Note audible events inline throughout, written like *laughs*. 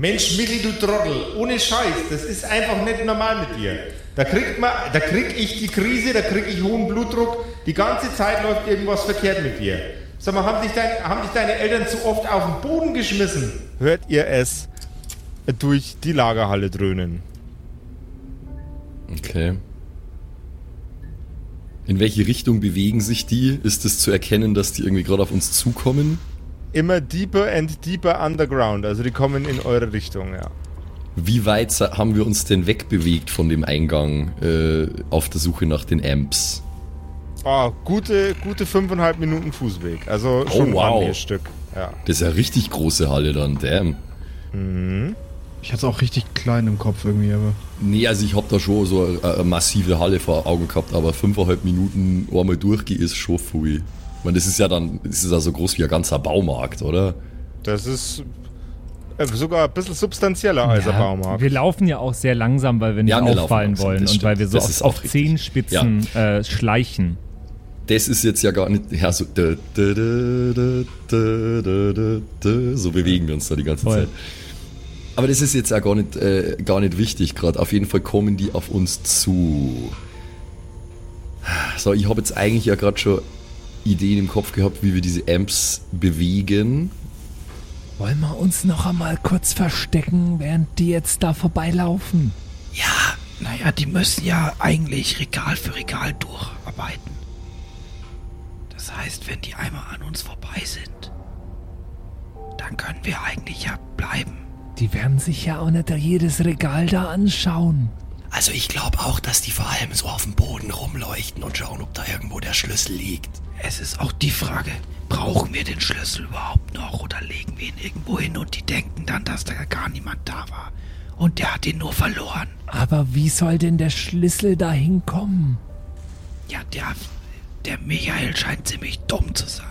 Mensch, Michi, du Trottel, ohne Scheiß, das ist einfach nicht normal mit dir. Da kriegt man, da krieg ich die Krise, da krieg ich hohen Blutdruck, die ganze Zeit läuft irgendwas verkehrt mit dir. Sag mal, haben dich, dein, haben dich deine Eltern zu oft auf den Boden geschmissen? Hört ihr es durch die Lagerhalle dröhnen? Okay. In welche Richtung bewegen sich die? Ist es zu erkennen, dass die irgendwie gerade auf uns zukommen? Immer deeper and deeper underground. Also die kommen in eure Richtung, ja. Wie weit haben wir uns denn wegbewegt von dem Eingang äh, auf der Suche nach den Amps? Oh, gute, gute fünfeinhalb Minuten Fußweg. Also schon oh, wow. ein Stück. Ja. Das ist ja richtig große Halle dann, damn. Mhm. Ich hatte es auch richtig klein im Kopf irgendwie, aber. Nee, also ich habe da schon so eine, eine, massive Halle vor Augen gehabt, aber fünfeinhalb Minuten einmal durchgehen ist schon viel. Ich meine, das ist ja dann, das ist ja so groß wie ein ganzer Baumarkt, oder? Das ist äh, sogar ein bisschen substanzieller als ja, ein Baumarkt. Wir laufen ja auch sehr langsam, weil wir nicht ja, wir auffallen wollen und weil wir so auf, auf Zehenspitzen ja. äh, schleichen. Das ist jetzt ja gar nicht ja, so, da, da, da, so bewegen wir uns da die ganze Voll. Zeit. Aber das ist jetzt ja gar nicht, äh, gar nicht wichtig gerade. Auf jeden Fall kommen die auf uns zu. So, ich habe jetzt eigentlich ja gerade schon Ideen im Kopf gehabt, wie wir diese Amps bewegen. Wollen wir uns noch einmal kurz verstecken, während die jetzt da vorbeilaufen? Ja, naja, die müssen ja eigentlich Regal für Regal durcharbeiten. Das heißt, wenn die einmal an uns vorbei sind, dann können wir eigentlich ja bleiben. Die werden sich ja auch nicht jedes Regal da anschauen. Also ich glaube auch, dass die vor allem so auf dem Boden rumleuchten und schauen, ob da irgendwo der Schlüssel liegt. Es ist auch die Frage, brauchen wir den Schlüssel überhaupt noch oder legen wir ihn irgendwo hin und die denken dann, dass da gar niemand da war. Und der hat ihn nur verloren. Aber wie soll denn der Schlüssel da hinkommen? Ja, der, der Michael scheint ziemlich dumm zu sein.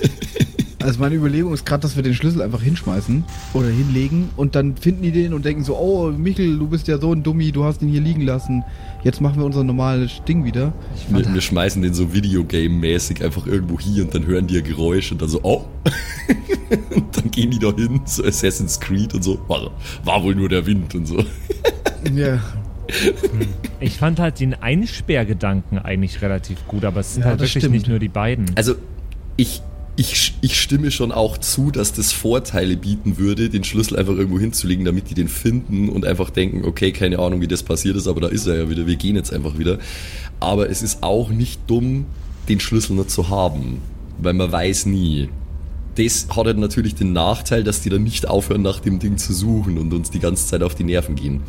*laughs* Also meine Überlegung ist gerade, dass wir den Schlüssel einfach hinschmeißen oder hinlegen und dann finden die den und denken so, oh Michel, du bist ja so ein Dummi, du hast ihn hier liegen lassen. Jetzt machen wir unser normales Ding wieder. Wir, wir, schmeißen den so Videogame-mäßig einfach irgendwo hier und dann hören die ein Geräusch und dann so, oh. *laughs* und dann gehen die da hin, so Assassin's Creed und so. War, war wohl nur der Wind und so. *laughs* ja. Ich fand halt den Einsperrgedanken eigentlich relativ gut, aber es sind ja, halt wirklich stimmt. nicht nur die beiden. Also ich, ich, ich stimme schon auch zu, dass das Vorteile bieten würde, den Schlüssel einfach irgendwo hinzulegen, damit die den finden und einfach denken, okay, keine Ahnung, wie das passiert ist, aber da ist er ja wieder, wir gehen jetzt einfach wieder. Aber es ist auch nicht dumm, den Schlüssel nicht zu haben, weil man weiß nie. Das hat halt natürlich den Nachteil, dass die dann nicht aufhören, nach dem Ding zu suchen und uns die ganze Zeit auf die Nerven gehen.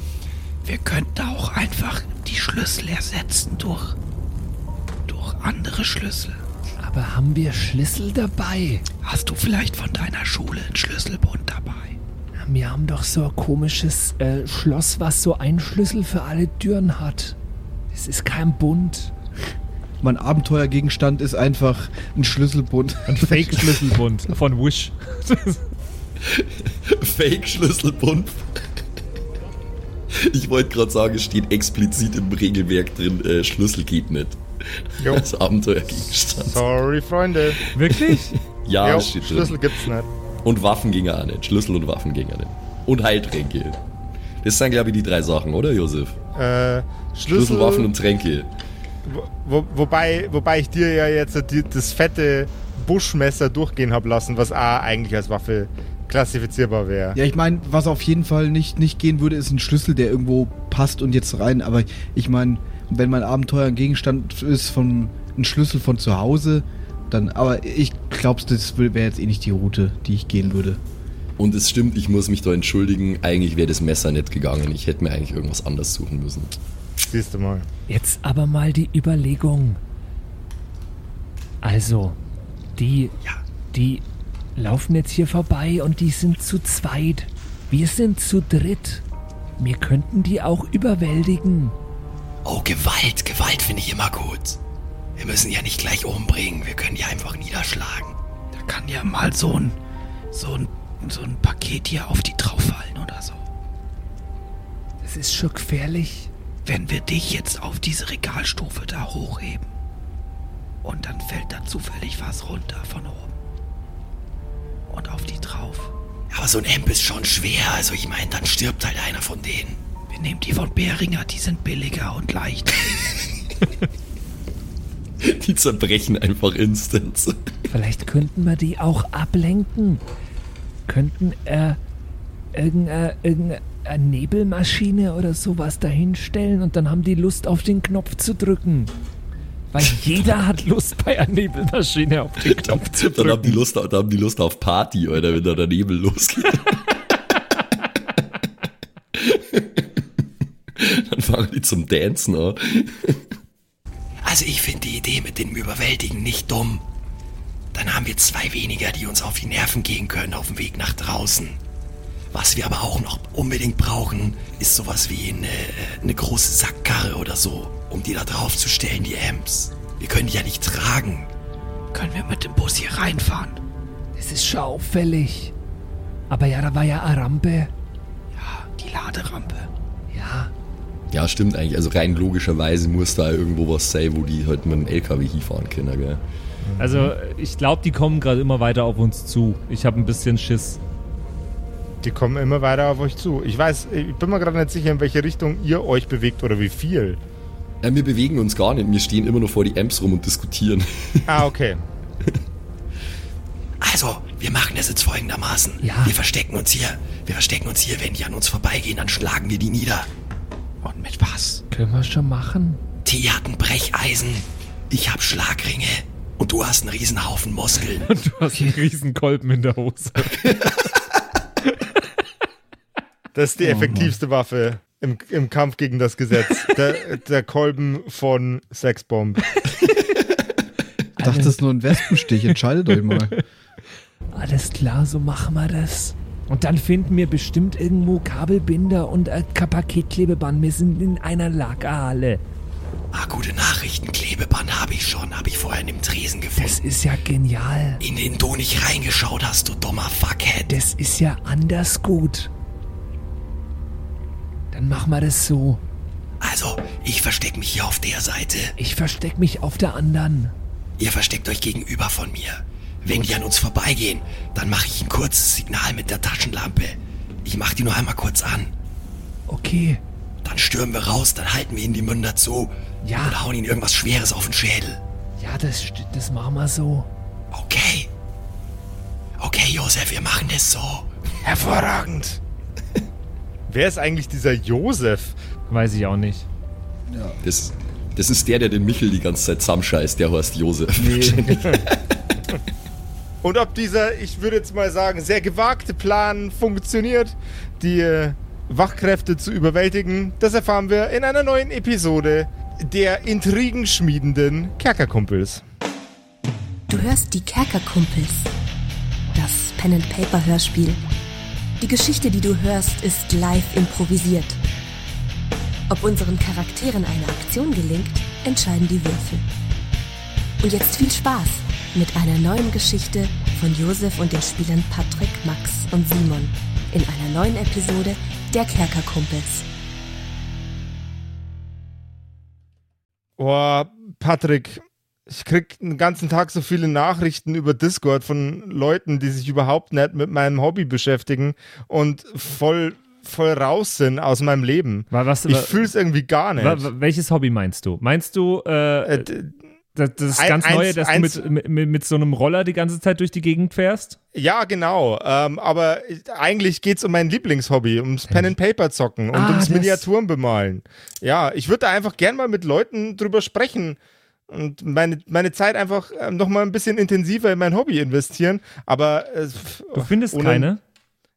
Wir könnten auch einfach die Schlüssel ersetzen durch, durch andere Schlüssel. Aber haben wir Schlüssel dabei? Hast du vielleicht von deiner Schule einen Schlüsselbund dabei? Wir haben doch so ein komisches äh, Schloss, was so einen Schlüssel für alle Türen hat. Es ist kein Bund. Mein Abenteuergegenstand ist einfach ein Schlüsselbund. Ein Fake-Schlüsselbund von Wish. *laughs* Fake-Schlüsselbund. Ich wollte gerade sagen, es steht explizit im Regelwerk drin, äh, Schlüssel geht nicht. Jo. Als Abenteuergegenstand. Sorry, Freunde. Wirklich? *laughs* ja, jo, steht drin. Schlüssel gibt's nicht. Und Waffen ging auch nicht. Schlüssel und Waffen ging auch nicht. Und Heiltränke. Das sind, glaube ich, die drei Sachen, oder, Josef? Äh, Schlüssel, Schlüssel, Waffen und Tränke. Wo, wobei, wobei ich dir ja jetzt die, das fette Buschmesser durchgehen habe lassen, was A eigentlich als Waffe klassifizierbar wäre. Ja, ich meine, was auf jeden Fall nicht, nicht gehen würde, ist ein Schlüssel, der irgendwo passt und jetzt rein. Aber ich meine, wenn mein Abenteuer ein Gegenstand ist von ein Schlüssel von zu Hause, dann. Aber ich glaube, das wäre jetzt eh nicht die Route, die ich gehen würde. Und es stimmt, ich muss mich da entschuldigen. Eigentlich wäre das Messer nicht gegangen. Ich hätte mir eigentlich irgendwas anderes suchen müssen. Siehst du mal. Jetzt aber mal die Überlegung. Also, die, ja. die laufen jetzt hier vorbei und die sind zu zweit. Wir sind zu dritt. Wir könnten die auch überwältigen. Oh, Gewalt, Gewalt finde ich immer gut. Wir müssen ja nicht gleich umbringen, wir können ja einfach niederschlagen. Da kann ja mal so ein, so ein, so ein Paket hier auf die drauf fallen oder so. Das ist schon gefährlich. Wenn wir dich jetzt auf diese Regalstufe da hochheben und dann fällt da zufällig was runter von oben und auf die drauf aber so ein Amp ist schon schwer. Also ich meine, dann stirbt halt einer von denen. Wir nehmen die von Beringer, die sind billiger und leichter. *laughs* die zerbrechen einfach instant. Vielleicht könnten wir die auch ablenken. Könnten äh, irgendeine, irgendeine Nebelmaschine oder sowas dahinstellen und dann haben die Lust auf den Knopf zu drücken. Weil *laughs* jeder hat Lust bei einer Nebelmaschine auf den Knopf zu drücken. Dann haben die Lust, dann haben die Lust auf Party, oder wenn da der Nebel losgeht. *laughs* fangen die zum Dancen an. *laughs* Also ich finde die Idee mit dem Überwältigen nicht dumm. Dann haben wir zwei weniger, die uns auf die Nerven gehen können auf dem Weg nach draußen. Was wir aber auch noch unbedingt brauchen, ist sowas wie eine, eine große Sackkarre oder so, um die da drauf zu stellen, die Amps. Wir können die ja nicht tragen. Können wir mit dem Bus hier reinfahren? Das ist schon auffällig. Aber ja, da war ja eine Rampe. Ja, die Laderampe. Ja. Ja, stimmt eigentlich. Also rein logischerweise muss da irgendwo was sein, wo die halt mit dem LKW hinfahren können, gell? Also ich glaube, die kommen gerade immer weiter auf uns zu. Ich habe ein bisschen Schiss. Die kommen immer weiter auf euch zu. Ich weiß, ich bin mir gerade nicht sicher, in welche Richtung ihr euch bewegt oder wie viel. Ja, wir bewegen uns gar nicht. Wir stehen immer nur vor die Amps rum und diskutieren. *laughs* Ah, okay. Also, wir machen das jetzt folgendermaßen. Ja. Wir verstecken uns hier. Wir verstecken uns hier. Wenn die an uns vorbeigehen, dann schlagen wir die nieder. Und mit was? Können wir schon machen. T hat ein Brecheisen. Ich hab Schlagringe. Und du hast einen Riesenhaufen Muskeln. *laughs* Du hast einen riesen Kolben in der Hose. Das ist die effektivste Waffe im, im Kampf gegen das Gesetz. Der, der Kolben von Sexbomb. Ich dachte, das ist nur ein Wespenstich. Entscheidet euch mal. Alles klar, so machen wir das. Und dann finden wir bestimmt irgendwo Kabelbinder und ein Paketklebeband. Wir sind in einer Lagerhalle. Ah, gute Nachrichten. Klebeband habe ich schon. Habe ich vorher in dem Tresen Das gefunden. ist ja genial. In den du nicht reingeschaut hast, du dummer Fuckhead. Das ist ja anders gut. Dann machen wir das so. Also, ich verstecke mich hier auf der Seite. Ich versteck mich auf der anderen. Ihr versteckt euch gegenüber von mir. Wenn die an uns vorbeigehen, dann mache ich ein kurzes Signal mit der Taschenlampe. Ich mache die nur einmal kurz an. Okay. Dann stürmen wir raus, dann halten wir ihnen die Münder zu Ja. und hauen ihnen irgendwas Schweres auf den Schädel. Ja, das, das machen wir so. Okay. Okay, Josef, wir machen das so. Hervorragend. *laughs* Wer ist eigentlich dieser Josef? Weiß ich auch nicht. Das, das ist der, der den Michel die ganze Zeit zusammenscheißt, der heißt Josef. *laughs* *laughs* Und ob dieser, ich würde jetzt mal sagen, sehr gewagte Plan funktioniert, die äh, Wachkräfte zu überwältigen, das erfahren wir in einer neuen Episode der intrigenschmiedenden Kerkerkumpels. Du hörst die Kerkerkumpels. Das Pen-and-Paper-Hörspiel. Die Geschichte, die du hörst, ist live improvisiert. Ob unseren Charakteren eine Aktion gelingt, entscheiden die Würfel. Und jetzt viel Spaß mit einer neuen Geschichte von Josef und den Spielern Patrick, Max und Simon in einer neuen Episode der Kerkerkumpels. Oh, Patrick, ich krieg den ganzen Tag so viele Nachrichten über Discord von Leuten, die sich überhaupt nicht mit meinem Hobby beschäftigen und voll, voll raus sind aus meinem Leben. Wa- was- ich fühle es irgendwie gar nicht. Welches Hobby meinst du? Meinst du äh, Äh, das, das ein- ganz Neue, dass eins- du mit, mit, mit so einem Roller die ganze Zeit durch die Gegend fährst? ja, genau. Ähm, aber ich- eigentlich geht es um mein Lieblingshobby, ums Pen and Paper zocken und Ah, ums Miniaturen bemalen. Ja, ich würde da einfach gern mal mit Leuten drüber sprechen und meine, meine Zeit einfach ähm, noch mal ein bisschen intensiver in mein Hobby investieren. Aber äh, Du findest ohne- keine?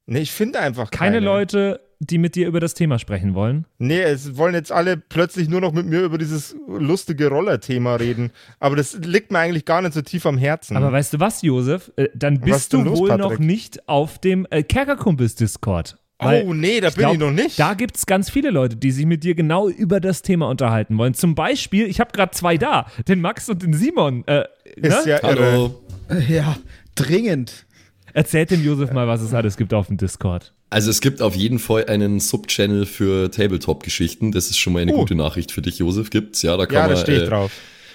Nee, ich finde einfach Keine keine. Leute, die mit dir über das Thema sprechen wollen? Nee, es wollen jetzt alle plötzlich nur noch mit mir über dieses lustige Roller-Thema reden. Aber das liegt mir eigentlich gar nicht so tief am Herzen. Aber weißt du was, Josef? Äh, dann bist du los, wohl Patrick? noch nicht auf dem äh, Kerkerkumpels-Discord. oh, nee, da bin glaub, ich noch nicht. Da gibt es ganz viele Leute, die sich mit dir genau über das Thema unterhalten wollen. Zum Beispiel, ich habe gerade zwei da, den Max und den Simon. Äh, ist ne? ja irre. Hallo. Ja, dringend. Erzählt dem Josef mal, was es alles gibt auf dem Discord. Also es gibt auf jeden Fall einen Subchannel für Tabletop-Geschichten. Das ist schon mal eine Oh. gute Nachricht für dich, Josef. Gibt's, ja, da kann Ja, man, da stehe ich äh, drauf.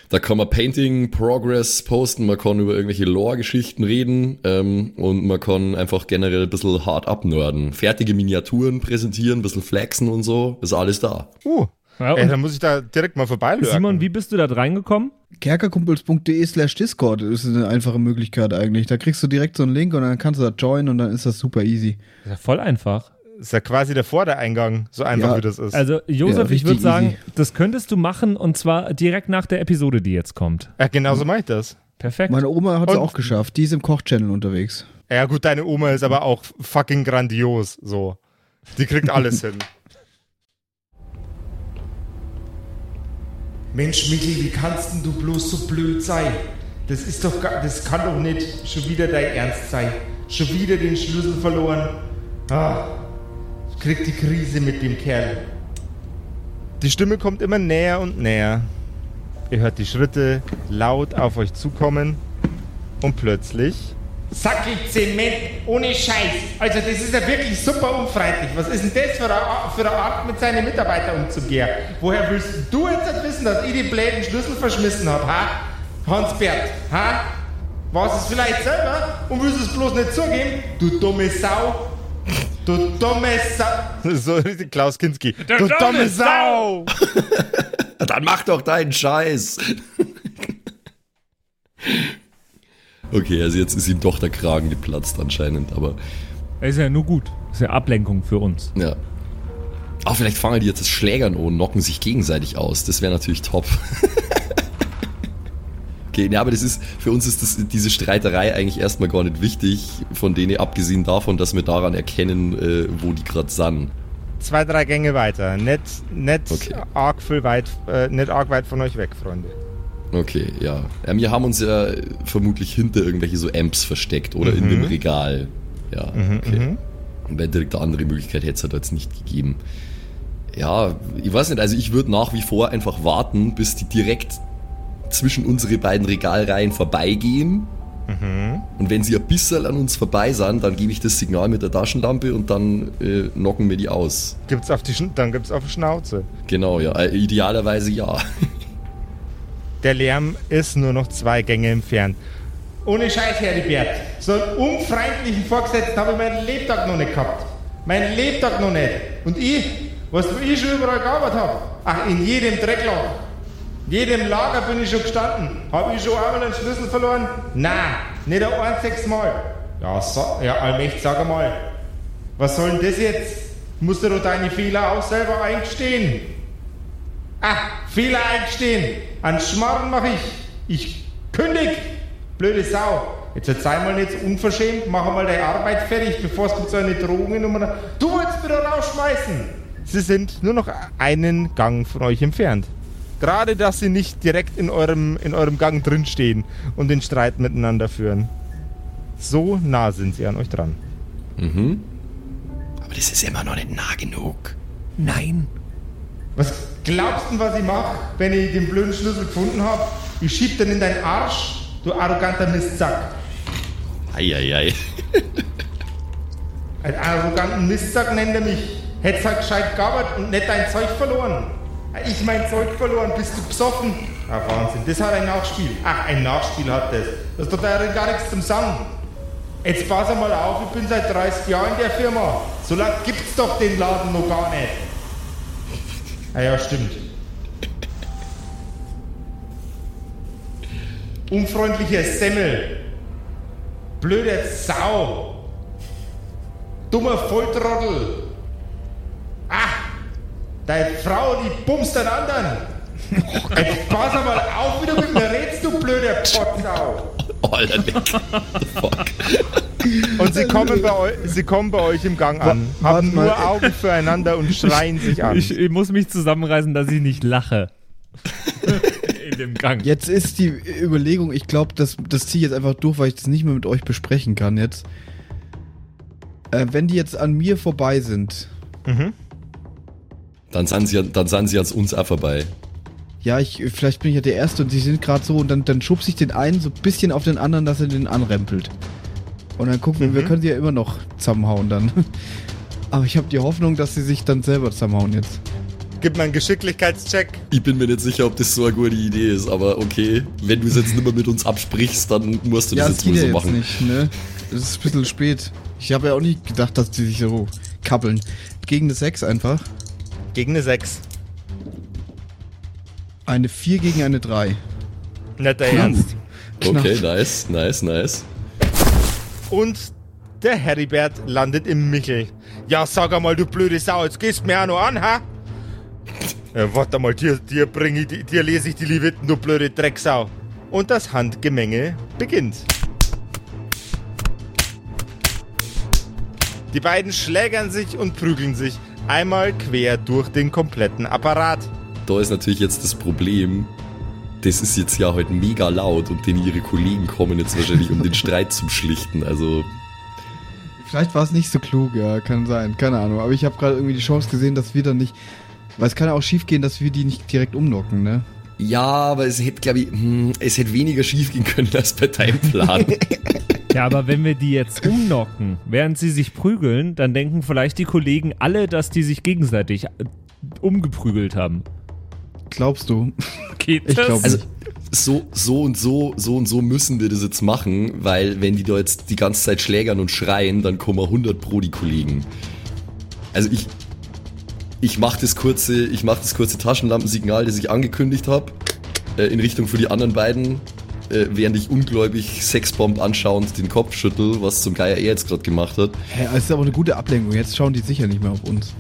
Da kann man Painting Progress posten, man kann über irgendwelche Lore-Geschichten reden ähm, und man kann einfach generell ein bisschen hart abnörden. Fertige Miniaturen präsentieren, ein bisschen flexen und so, ist alles da. Uh, ja, Ey, dann muss ich da direkt mal vorbeilösen. Simon, wie bist du da reingekommen? Kerkerkumpels.de slash Discord ist eine einfache Möglichkeit eigentlich. Da kriegst du direkt so einen Link und dann kannst du da joinen und dann ist das super easy. ist ja voll einfach. ist ja quasi der Vordereingang, so einfach Ja. wie das ist. Also, Josef, Ja, ich würde sagen, easy. das könntest du machen und zwar direkt nach der Episode, die jetzt kommt. ja, genau so mache ich das. Perfekt. Meine Oma hat es auch geschafft. Die ist im Koch-Channel unterwegs. Ja gut, deine Oma ist aber auch fucking grandios, so. Die kriegt alles *laughs* hin. Mensch, Michel, wie kannst denn du bloß so blöd sein? Das ist doch, das kann doch nicht schon wieder dein Ernst sein. Schon wieder den Schlüssel verloren. Ah, ich krieg die Krise mit dem Kerl. Die Stimme kommt immer näher und näher. Ihr hört die Schritte laut auf euch zukommen und plötzlich Sackel Zement ohne Scheiß. Also das ist ja wirklich super unfreundlich. Was ist denn das für eine, Art- für eine Art, mit seinen Mitarbeitern umzugehen? Woher willst du jetzt nicht wissen, dass ich die blöden Schlüssel verschmissen habe, ha? Hans-Bert, ha? Warst es vielleicht selber und willst es bloß nicht zugeben? Du dumme Sau. Du dumme Sau. *laughs* So richtig Klaus Kinski. Du, dumme Sau. *laughs* Dann mach doch deinen Scheiß. Okay, also jetzt ist ihm doch der Kragen geplatzt anscheinend, aber Das ist ja nur gut. Das ist ja Ablenkung für uns. ja. Auch vielleicht fangen die jetzt das Schlägern und knocken sich gegenseitig aus. Das wäre natürlich top. *laughs* okay, ja, aber das ist, für uns ist das, diese Streiterei eigentlich erstmal gar nicht wichtig, von denen abgesehen davon, dass wir daran erkennen, äh, wo die gerade sind. Zwei, drei Gänge weiter. Nicht, nicht, Okay. arg viel weit, äh, nicht arg weit von euch weg, Freunde. Okay, ja. ja. Wir haben uns ja vermutlich hinter irgendwelche so Amps versteckt oder in dem Regal. Ja, okay. Und Wäre direkt eine andere Möglichkeit hätte es halt jetzt nicht gegeben. Ja, ich weiß nicht, also ich würde nach wie vor einfach warten, bis die direkt zwischen unsere beiden Regalreihen vorbeigehen. Und wenn sie ein bisschen an uns vorbei sind, dann gebe ich das Signal mit der Taschenlampe und dann äh, knocken wir die aus. Gibt's auf die, Schn- dann gibt's auf die Schnauze. Genau, ja. Äh, idealerweise ja. *laughs* Der Lärm ist nur noch zwei Gänge entfernt. Ohne Scheiß, Heribert. So einen unfreundlichen Vorgesetzten habe ich meinen Lebtag noch nicht gehabt. Meinen Lebtag noch nicht. Und ich, was ich schon überall gearbeitet habe, ach, in jedem Dreckloch. In jedem Lager bin ich schon gestanden. Habe ich schon einmal einen Schlüssel verloren? Nein, nicht ein einziges Mal. Ja, so, ja allmächtig, sag einmal. Was soll denn das jetzt? Musst du deine Fehler auch selber eingestehen. Ah, Fehler eingestehen. An Schmarrn mache ich. Ich kündig. Blöde Sau. Jetzt sei mal nicht so unverschämt. Mach mal deine Arbeit fertig, bevor es mit so einer Drogennummer... Du willst mich doch rausschmeißen. Sie sind nur noch einen Gang von euch entfernt. Gerade, dass sie nicht direkt in eurem, in eurem Gang drinstehen und den Streit miteinander führen. So nah sind sie an euch dran. Mhm. Aber das ist immer noch nicht nah genug. Nein. Was glaubst du, was ich mache, wenn ich den blöden Schlüssel gefunden habe? Ich schieb den in deinen Arsch, du arroganter Mistsack. Eieiei. Einen *laughs* arroganten Mistsack nennt er mich. Hätt's halt gescheit gearbeitet und nicht dein Zeug verloren. Ich mein Zeug verloren, bist du besoffen? Ah, Wahnsinn, das hat ein Nachspiel. Ach, ein Nachspiel hat das. Das ist doch gar nichts zum Sagen. Jetzt pass mal auf, ich bin seit 30 Jahren in der Firma. So lange gibt's doch den Laden noch gar nicht. Ah ja, stimmt. Unfreundlicher Semmel. Blöde Sau. Dummer Volltrottel. Ah, deine Frau, die bumst den anderen. *laughs* Jetzt pass mal auf, wie du mit mir redst, du blöder Pottsau. Alter, Nick. Fuck. Und sie kommen, bei euch, sie kommen bei euch im Gang an, Wa- haben warte mal. nur Augen füreinander und schreien sich an. Ich, ich muss mich zusammenreißen, dass ich nicht lache. *laughs* In dem Gang. Jetzt ist die Überlegung, ich glaube, das, das ziehe ich jetzt einfach durch, weil ich das nicht mehr mit euch besprechen kann jetzt. Äh, wenn die jetzt an mir vorbei sind, Dann sind sie, dann sind sie an uns auch vorbei. Ja, ich, vielleicht bin ich ja der Erste und sie sind gerade so und dann, dann schubse ich den einen so ein bisschen auf den anderen, dass er den anrempelt. Und dann gucken wir, wir können sie ja immer noch zusammenhauen dann. *laughs* Aber ich habe die Hoffnung, dass sie sich dann selber zusammenhauen jetzt. Gib mal einen Geschicklichkeitscheck. Ich bin mir nicht sicher, ob das so eine gute Idee ist, aber okay. Wenn du es jetzt nicht mehr mit uns absprichst, dann musst du das ja, jetzt wohl so machen. Nicht, ne? Es ist ein bisschen spät. Ich habe ja auch nicht gedacht, dass die sich so kappeln. Gegen eine 6 einfach. Gegen eine 6. Eine 4 gegen eine 3. Nicht der Ernst. Okay, nice, nice, nice. Und der Heribert landet im Michel. Ja, sag einmal, du blöde Sau, jetzt gehst mir auch noch an, ha? Ja, warte mal, dir, dir, bring ich, dir lese ich die Leviten, du blöde Drecksau. Und das Handgemenge beginnt. Die beiden schlägern sich und prügeln sich einmal quer durch den kompletten Apparat. Da ist natürlich jetzt das Problem, das ist jetzt ja heute mega laut und denn ihre Kollegen kommen jetzt wahrscheinlich, um den Streit zu schlichten. Also. Vielleicht war es nicht so klug, ja, kann sein, keine Ahnung. Aber ich habe gerade irgendwie die Chance gesehen, dass wir dann nicht. Weil es kann ja auch schief gehen, dass wir die nicht direkt umnocken, ne? Ja, aber es hätte, glaube ich, hm, es hätte weniger schief gehen können als bei deinem Plan. *laughs* Ja, aber wenn wir die jetzt umnocken, während sie sich prügeln, dann denken vielleicht die Kollegen alle, dass die sich gegenseitig äh, umgeprügelt haben. Glaubst du? *laughs* Geht Ich das? glaub Also so, so und so, so und so müssen wir das jetzt machen, weil wenn die da jetzt die ganze Zeit schlägern und schreien, dann kommen 100 pro die Kollegen. Also ich, ich mache das kurze, ich mache das kurze Taschenlampensignal, das ich angekündigt habe, äh, in Richtung für die anderen beiden, äh, während ich ungläubig Sexbomb anschauend den Kopf schüttel, was zum Geier er jetzt gerade gemacht hat. Hä, es ist aber eine gute Ablenkung. Jetzt schauen die sicher nicht mehr auf uns.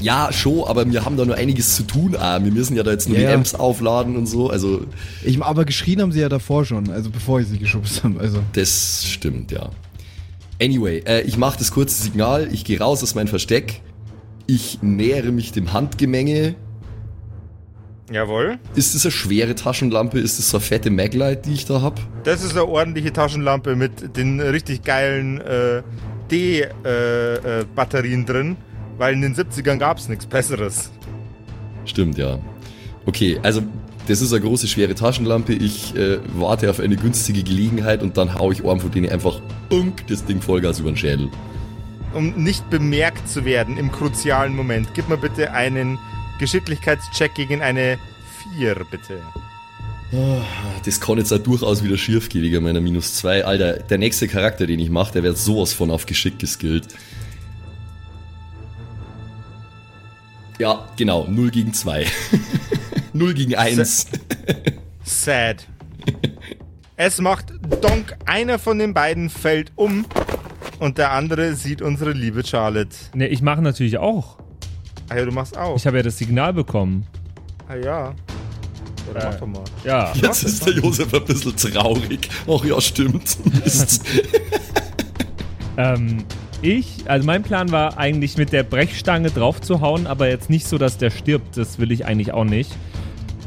Ja, schon, aber wir haben da nur einiges zu tun. Ah, wir müssen ja da jetzt nur Ja, die. Amps aufladen und so. Also Ich, aber geschrien haben sie ja davor schon, also bevor ich sie geschubst habe. Also. Das stimmt, ja. Anyway, äh, ich mache das kurze Signal, ich gehe raus aus meinem Versteck, ich nähere mich dem Handgemenge. Jawohl. Ist das eine schwere Taschenlampe? Ist das so eine fette Maglite, die ich da hab? Das ist eine ordentliche Taschenlampe mit den richtig geilen äh, D-Batterien drin, weil in den 70ern gab es nichts Besseres. Stimmt, ja. Okay, also das ist eine große, schwere Taschenlampe. Ich äh, warte auf eine günstige Gelegenheit und dann hau ich Ohren von denen einfach unk, das Ding Vollgas über den Schädel. Um nicht bemerkt zu werden im kruzialen Moment, gib mir bitte einen Geschicklichkeitscheck gegen eine 4, bitte. Das kann jetzt auch durchaus wieder schief gehen wegen meiner minus 2. Alter, der nächste Charakter, den ich mache, der wird sowas von auf Geschick geskillt. Ja, genau, 0 gegen 2. 0 *laughs* gegen 1. Sad. Es macht Donk, einer von den beiden fällt um und der andere sieht unsere liebe Charlotte. Ne, ich mache natürlich auch. Ah ja, du machst auch. Ich habe ja das Signal bekommen. ah ja. Oder mach doch mal. Ja. Jetzt ist der Josef ein bisschen traurig. Ach ja, stimmt. *laughs* Mist. Ähm, ich, also mein Plan war eigentlich mit der Brechstange drauf zu hauen, aber jetzt nicht so, dass der stirbt. Das will ich eigentlich auch nicht.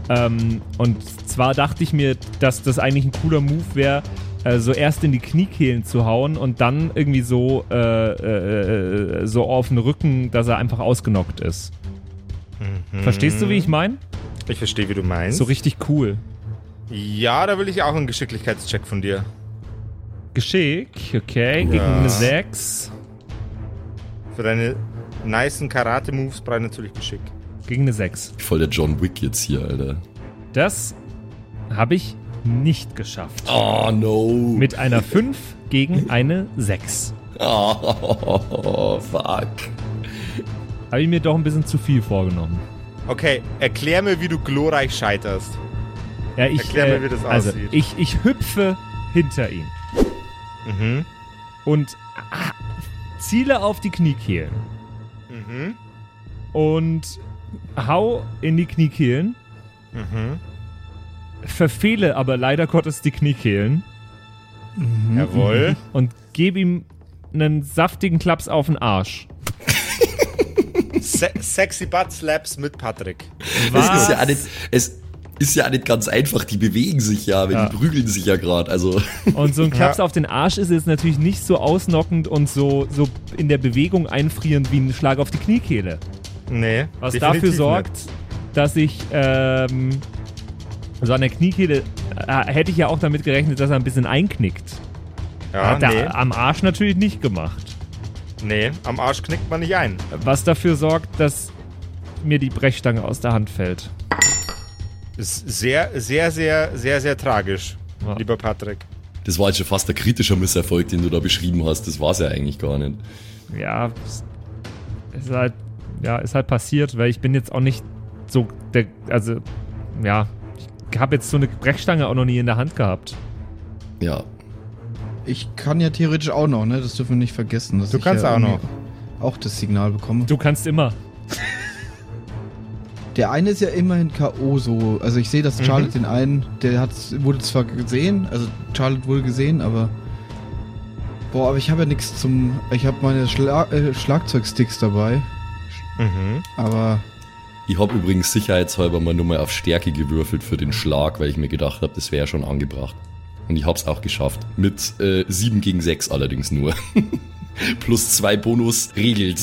Ähm, und zwar dachte ich mir, dass das eigentlich ein cooler Move wäre, äh, so erst in die Kniekehlen zu hauen und dann irgendwie so, äh, äh, äh, so auf den Rücken, dass er einfach ausgenockt ist. Verstehst du, wie ich meine? Ich verstehe, wie du meinst. So richtig cool. ja, da will ich auch einen Geschicklichkeitscheck von dir. Geschick, okay, gegen Ja. eine 6. Für deine nicen Karate-Moves brauche ich natürlich Geschick. Gegen eine 6. Voll der John Wick jetzt hier, Alter. Das habe ich nicht geschafft. Oh no. Mit einer 5 gegen eine 6. Oh, *laughs* fuck. Habe ich mir doch ein bisschen zu viel vorgenommen. Okay, erklär mir, wie du glorreich scheiterst. Ja, ich, Erklär mir, wie das also, aussieht. Ich, ich hüpfe hinter ihn Mhm. und ah, ziele auf die Kniekehlen Mhm. und hau in die Kniekehlen, Mhm. verfehle aber leider Gottes die Kniekehlen Jawohl. und gebe ihm einen saftigen Klaps auf den Arsch. Se sexy Butt Slaps mit Patrick. Es ist ja auch nicht, es ist ja nicht ganz einfach. Die bewegen sich ja, wenn Ja. die prügeln sich ja gerade. Also, *laughs* Und so ein Klaps Ja. auf den Arsch ist jetzt natürlich nicht so ausnockend und so, so in der Bewegung einfrierend wie ein Schlag auf die Kniekehle. Nee. Was dafür sorgt, dass ich ähm, also an der Kniekehle äh, hätte ich ja auch damit gerechnet, dass er ein bisschen einknickt. Nicht. Ja, Hat er nee. am Arsch natürlich nicht gemacht. Nee, am Arsch knickt man nicht ein. Was dafür sorgt, dass mir die Brechstange aus der Hand fällt. Ist sehr, sehr, sehr, sehr, sehr tragisch, Ja. lieber Patrick. Das war jetzt schon fast ein kritischer Misserfolg, den du da beschrieben hast. Das war's ja eigentlich gar nicht. Ja, es ist halt, ja, ist halt passiert, weil ich bin jetzt auch nicht so, der, also, ja, ich habe jetzt so eine Brechstange auch noch nie in der Hand gehabt. Ja. Ich kann ja theoretisch auch noch, ne? Das dürfen wir nicht vergessen. Dass Du ich kannst ja auch noch. Auch das Signal bekomme. Du kannst immer. *laughs* Der eine ist ja immerhin K.O. so. Also ich sehe, dass Mhm. Charlotte den einen, der hat, wurde zwar gesehen, also Charlotte wurde gesehen, aber. Boah, aber ich habe ja nichts zum. Ich habe meine Schla äh, Schlagzeugsticks dabei. Mhm. Aber Ich habe übrigens sicherheitshalber mal nur mal auf Stärke gewürfelt für den Schlag, weil ich mir gedacht habe, das wäre schon angebracht. Und ich habe es auch geschafft. Mit äh, 7 gegen 6 allerdings nur. *laughs* Plus zwei Bonus regelt.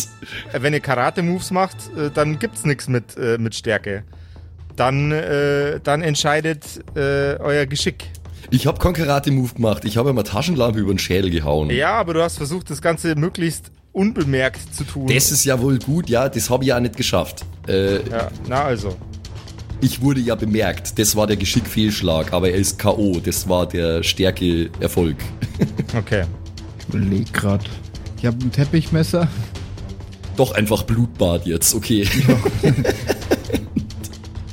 Äh, Wenn ihr Karate-Moves macht, äh, dann gibt's nichts mit, äh, mit Stärke. Dann, äh, dann entscheidet äh, euer Geschick. Ich habe keinen Karate-Move gemacht. Ich habe immer Taschenlampe über den Schädel gehauen. Ja, aber du hast versucht, das Ganze möglichst unbemerkt zu tun. Das ist ja wohl gut, ja, das habe ich ja nicht geschafft. Äh, ja, na also. ich wurde ja bemerkt, das war der Geschickfehlschlag, aber er ist K.O., das war der Stärke-Erfolg. *laughs* Okay. ich überleg grad. Ich habe ein Teppichmesser. Doch einfach Blutbad jetzt, okay. *laughs*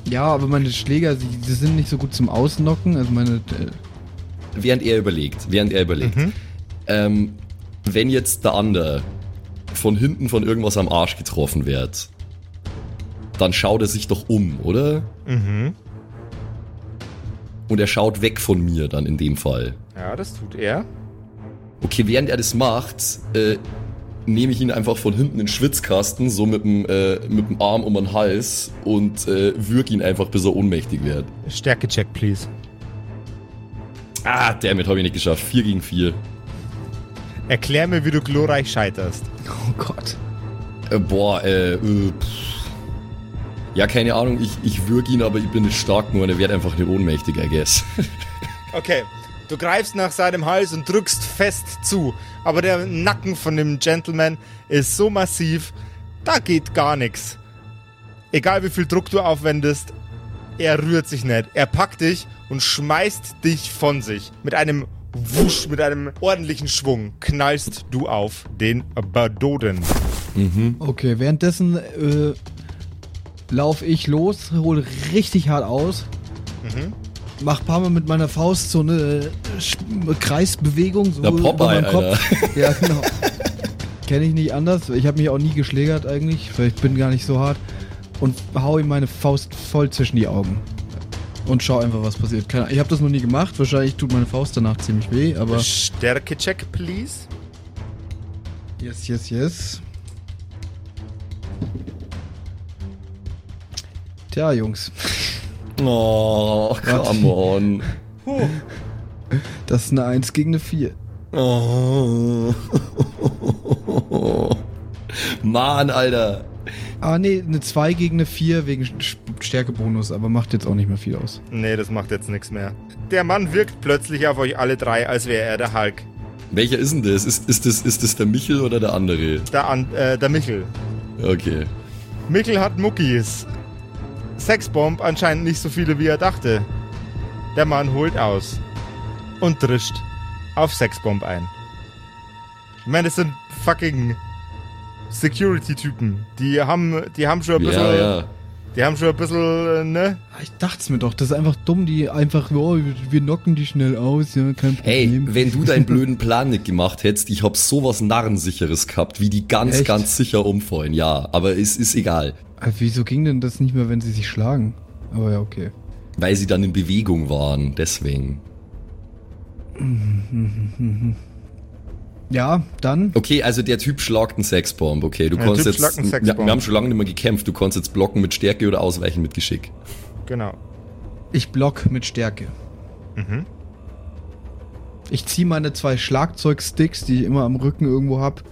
Ja, aber meine Schläger, die, die sind nicht so gut zum Ausnocken. Also meine. Äh, während er überlegt, während er überlegt. Ähm, wenn jetzt der andere von hinten von irgendwas am Arsch getroffen wird, dann schaut er sich doch um, oder? Mhm. Und er schaut weg von mir dann in dem Fall. Ja, das tut er. Okay, während er das macht, äh, nehme ich ihn einfach von hinten in den Schwitzkasten, so mit dem, äh, mit dem Arm um den Hals und äh, würg ihn einfach, bis er ohnmächtig wird. Stärke-Check, please. Ah, damit habe ich nicht geschafft. 4 gegen 4. Erklär mir, wie du glorreich scheiterst. oh Gott. Äh, boah, äh, äh pff. Ja, keine Ahnung, ich, ich würg ihn, aber ich bin nicht stark nur und er wird einfach nicht ohnmächtig, I guess. *laughs* Okay, du greifst nach seinem Hals und drückst fest zu. Aber der Nacken von dem Gentleman ist so massiv, da geht gar nichts. Egal wie viel Druck du aufwendest, er rührt sich nicht. Er packt dich und schmeißt dich von sich. Mit einem Wusch, mit einem ordentlichen Schwung knallst du auf den Badoden. Okay, währenddessen äh, laufe ich los, hole richtig hart aus. Mach paar Mal mit meiner Faust so eine Sch- Kreisbewegung. So Der Popeye, über Alter. *laughs* Ja, genau. Kenne ich nicht anders. Ich habe mich auch nie geschlägert eigentlich. Vielleicht bin gar nicht so hart. Und hau ihm meine Faust voll zwischen die Augen. Und schau einfach, was passiert. Keine, ich habe das noch nie gemacht. Wahrscheinlich tut meine Faust danach ziemlich weh, aber. Stärke-Check, please. Yes, yes, yes. Tja, Jungs. Oh, come on. Das ist eine 1 gegen eine 4. Oh. Mann, Alter. Ah, nee, eine 2 gegen eine 4 wegen Stärkebonus, aber macht jetzt auch nicht mehr viel aus. Nee, das macht jetzt nichts mehr. Der Mann wirkt plötzlich auf euch alle drei, als wäre er der Hulk. Welcher ist denn das? Ist, ist, das? ist das der Michel oder der andere? Der, An äh, der Michel. Okay. Michel hat Muckis. Sexbomb anscheinend nicht so viele, wie er dachte. Der Mann holt aus. Und drischt auf Sexbomb ein. Ich meine, das sind fucking Security-Typen. Die haben, die haben schon ein bisschen, Ja, ja. die haben schon ein bisschen, äh, ne? Ah, Ich dachte mir doch, das ist einfach dumm, die einfach, oh, wir- wir knocken die schnell aus, ja, kein Hey, Problem. wenn du deinen *laughs* blöden Plan nicht gemacht hättest, ich hab sowas Narrensicheres gehabt, wie die ganz, Echt? ganz sicher umfallen. Ja, aber es ist egal. Ah, Wieso ging denn das nicht mehr, wenn sie sich schlagen? Aber ja, okay. Weil sie dann in Bewegung waren, deswegen. Ja, dann. Okay, also der Typ schlagt einen Sexbomb, okay. Du Der konntest Typ jetzt. schlagt einen wir, Sexbomb. wir haben schon lange nicht mehr gekämpft. Du konntest jetzt blocken mit Stärke oder ausweichen mit Geschick. Genau. Ich block mit Stärke. Ich ziehe meine zwei Schlagzeugsticks, die ich immer am Rücken irgendwo hab,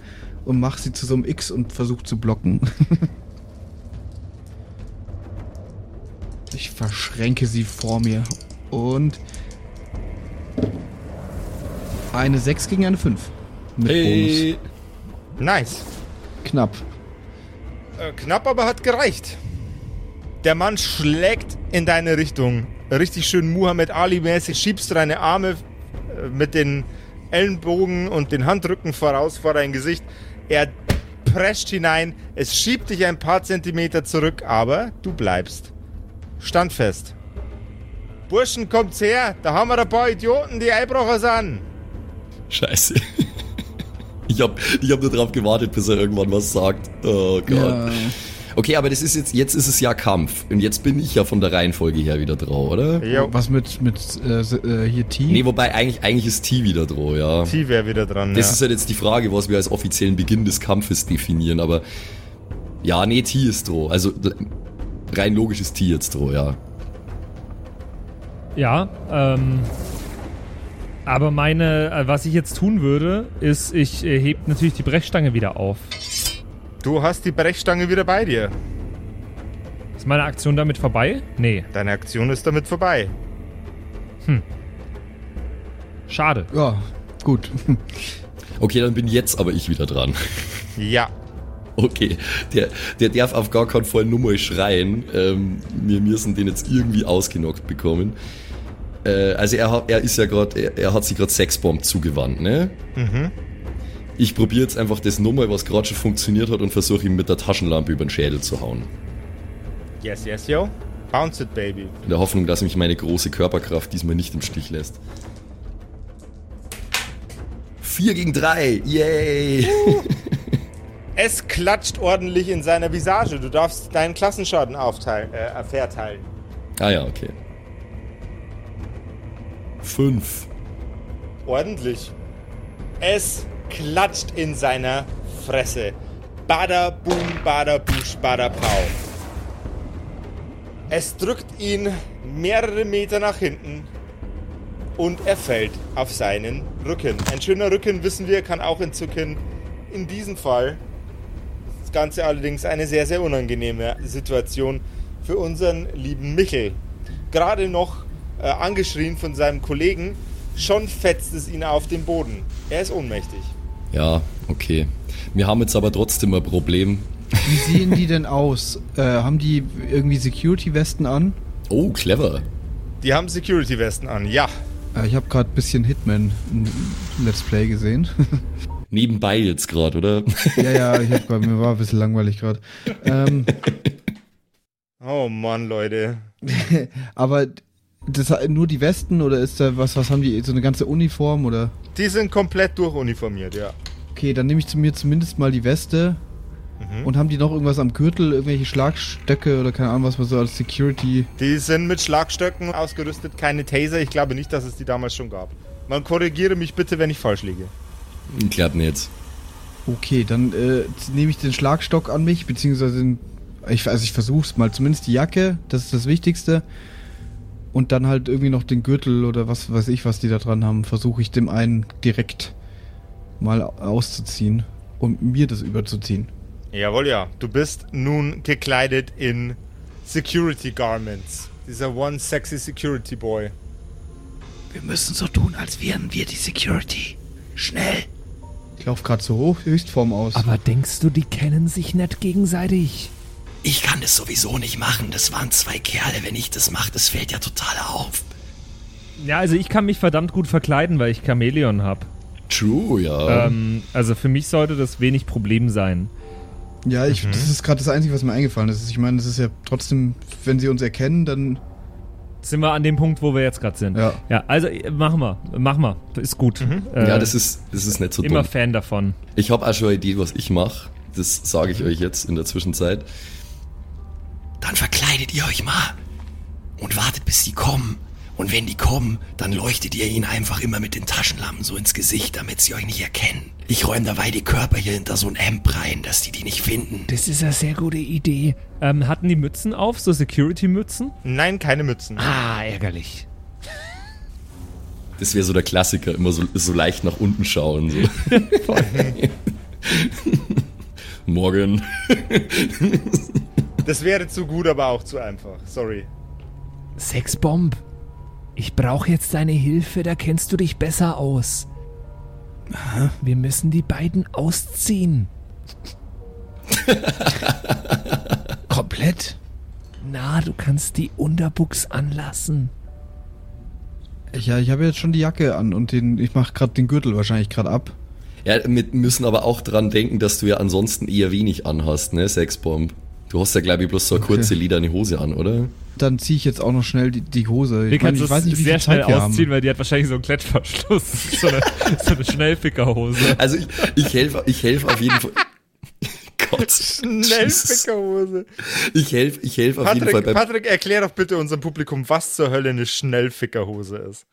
und mache sie zu so einem X und versuche zu blocken. *laughs* ich verschränke sie vor mir. Und eine 6 gegen eine 5. Mit Hey. Bonus. Nice. Knapp. Äh, knapp, aber hat gereicht. Der Mann schlägt in deine Richtung. Richtig schön Muhammad Ali-mäßig. Schiebst du deine Arme äh, mit den Ellenbogen und den Handrücken voraus vor dein Gesicht. Er prescht hinein. Es schiebt dich ein paar Zentimeter zurück, aber du bleibst. Standfest. Burschen, kommt's her. Da haben wir ein paar Idioten, die Eibrocher sind. Scheiße. *laughs* Ich hab, ich hab nur drauf gewartet, bis er irgendwann was sagt. Oh Gott. Ja. Okay, aber das ist jetzt, jetzt ist es ja Kampf. Und jetzt bin ich ja von der Reihenfolge her wieder drauf, oder? Jo, Was mit, mit äh, äh, hier T? Nee, wobei eigentlich, eigentlich ist T wieder drauf, ja. T wäre wieder dran. Das ja. ist halt jetzt die Frage, was wir als offiziellen Beginn des Kampfes definieren, aber ja, nee, T ist drauf. Also rein logisch ist T jetzt drauf, ja. Ja, ähm. Aber meine, äh, was ich jetzt tun würde, ist, ich äh, heb natürlich die Brechstange wieder auf. Du hast die Brechstange wieder bei dir. Ist meine Aktion damit vorbei? Nee. Deine Aktion ist damit vorbei. Schade. Ja, gut. *laughs* Okay, dann bin jetzt aber ich wieder dran. Ja. *laughs* Okay, der, der darf auf gar keinen Fall nur mal schreien. Ähm, wir müssen den jetzt irgendwie ausgenockt bekommen. Äh, also er, hat, er ist ja gerade, er, er hat sich gerade Sexbomb zugewandt, ne? Mhm. Ich probiere jetzt einfach das nochmal, was gerade schon funktioniert hat und versuche ihm mit der Taschenlampe über den Schädel zu hauen. Yes, yes, yo. Bounce it, baby. In der Hoffnung, dass mich meine große Körperkraft diesmal nicht im Stich lässt. 4 gegen 3, yay! Es klatscht ordentlich in seiner Visage. Du darfst deinen Klassenschaden aufteilen, äh, verteilen. Ah ja, okay. 5. Ordentlich. Es klatscht in seiner Fresse. Bada boom, bada busch, bada pau. Es drückt ihn mehrere Meter nach hinten und er fällt auf seinen Rücken. Ein schöner Rücken, wissen wir, kann auch entzücken. In diesem Fall Ganze allerdings eine sehr, sehr unangenehme Situation für unseren lieben Michel. Gerade noch äh, angeschrien von seinem Kollegen, schon fetzt es ihn auf den Boden. Er ist ohnmächtig. Ja, okay. Wir haben jetzt aber trotzdem ein Problem. Wie sehen die denn aus? Äh, haben die irgendwie Security-Westen an? Oh, clever. Die haben Security-Westen an, ja. Äh, ich habe gerade ein bisschen Hitman Let's Play gesehen. *laughs* Nebenbei jetzt gerade, oder? *laughs* ja, ja, ich hab, grad- mir war ein bisschen langweilig gerade. Ähm, *laughs* Oh Mann, Leute. *laughs* aber das nur die Westen oder ist da was, was haben die, so eine ganze Uniform oder? Die sind komplett durchuniformiert, ja. Okay, dann nehme ich zu mir zumindest mal die Weste. Und haben die noch irgendwas am Gürtel, irgendwelche Schlagstöcke oder keine Ahnung, was man so als Security. Die sind mit Schlagstöcken ausgerüstet, keine Taser. Ich glaube nicht, dass es die damals schon gab. Man korrigiere mich bitte, wenn ich falsch liege. Klappt nicht. Okay, dann äh, nehme ich den Schlagstock an mich, beziehungsweise den, ich, also ich versuch's mal, zumindest die Jacke, das ist das Wichtigste. Und dann halt irgendwie noch den Gürtel oder was weiß ich, was die da dran haben, versuche ich dem einen direkt mal auszuziehen und mir das überzuziehen. Jawohl, ja. Du bist nun gekleidet in Security Garments. Dieser one sexy Security Boy. Wir müssen so tun, als wären wir die Security. Schnell. Ich laufe gerade so hoch, Höchstform aus. Aber denkst du, die kennen sich nicht gegenseitig? Ich kann das sowieso nicht machen. Das waren zwei Kerle. Wenn ich das mache, das fällt ja total auf. Ja, also ich kann mich verdammt gut verkleiden, weil ich Chamäleon habe. True, ja. Ähm, also für mich sollte das wenig Problem sein. ja, ich, das ist gerade das Einzige, was mir eingefallen ist. Ich meine, das ist ja trotzdem, wenn sie uns erkennen, dann Sind wir an dem Punkt, wo wir jetzt gerade sind. Ja. Ja, also äh, machen wir. Mach mal. Ist gut. Äh, ja, das ist, das ist nicht so immer dumm. Fan davon. Ich habe auch schon eine Idee, was ich mache. Das sage ich euch jetzt in der Zwischenzeit. Dann verkleidet ihr euch mal und wartet, bis sie kommen. Und wenn die kommen, dann leuchtet ihr ihnen einfach immer mit den Taschenlampen so ins Gesicht, damit sie euch nicht erkennen. Ich räume dabei die Körper hier hinter so ein Hemd rein, dass die die nicht finden. Das ist eine sehr gute Idee. Ähm, hatten die Mützen auf, so Security-Mützen? Nein, keine Mützen. Ah, ärgerlich. Das wäre so der Klassiker, immer so, so leicht nach unten schauen. So. *laughs* Morgen. Das wäre zu gut, aber auch zu einfach. Sorry. Sexbomb. Ich brauche jetzt deine Hilfe, da kennst du dich besser aus. Wir müssen die beiden ausziehen. *laughs* komplett. Na, du kannst die Unterbuchs anlassen. Ja, ich habe jetzt schon die Jacke an und den, ich mache gerade den Gürtel wahrscheinlich gerade ab. Ja, wir müssen aber auch dran denken, dass du ja ansonsten eher wenig anhast, ne, Sexbomb. Du hast ja, glaube ich, bloß so eine Okay. kurze lederne Hose an, oder? Dann ziehe ich jetzt auch noch schnell die, die Hose. Wir Ich, mein, können ich weiß nicht, wie sehr schnell ausziehen, haben. weil die hat wahrscheinlich so einen Klettverschluss. *laughs* so eine, so eine Schnellfickerhose. Also ich, ich helfe ich helf auf jeden Fall. *laughs* Gott. *laughs* Schnellfickerhose. Ich helfe ich helf auf jeden Fall Patrick, beim. Patrick, erklär doch bitte unserem Publikum, was zur Hölle eine Schnellfickerhose ist.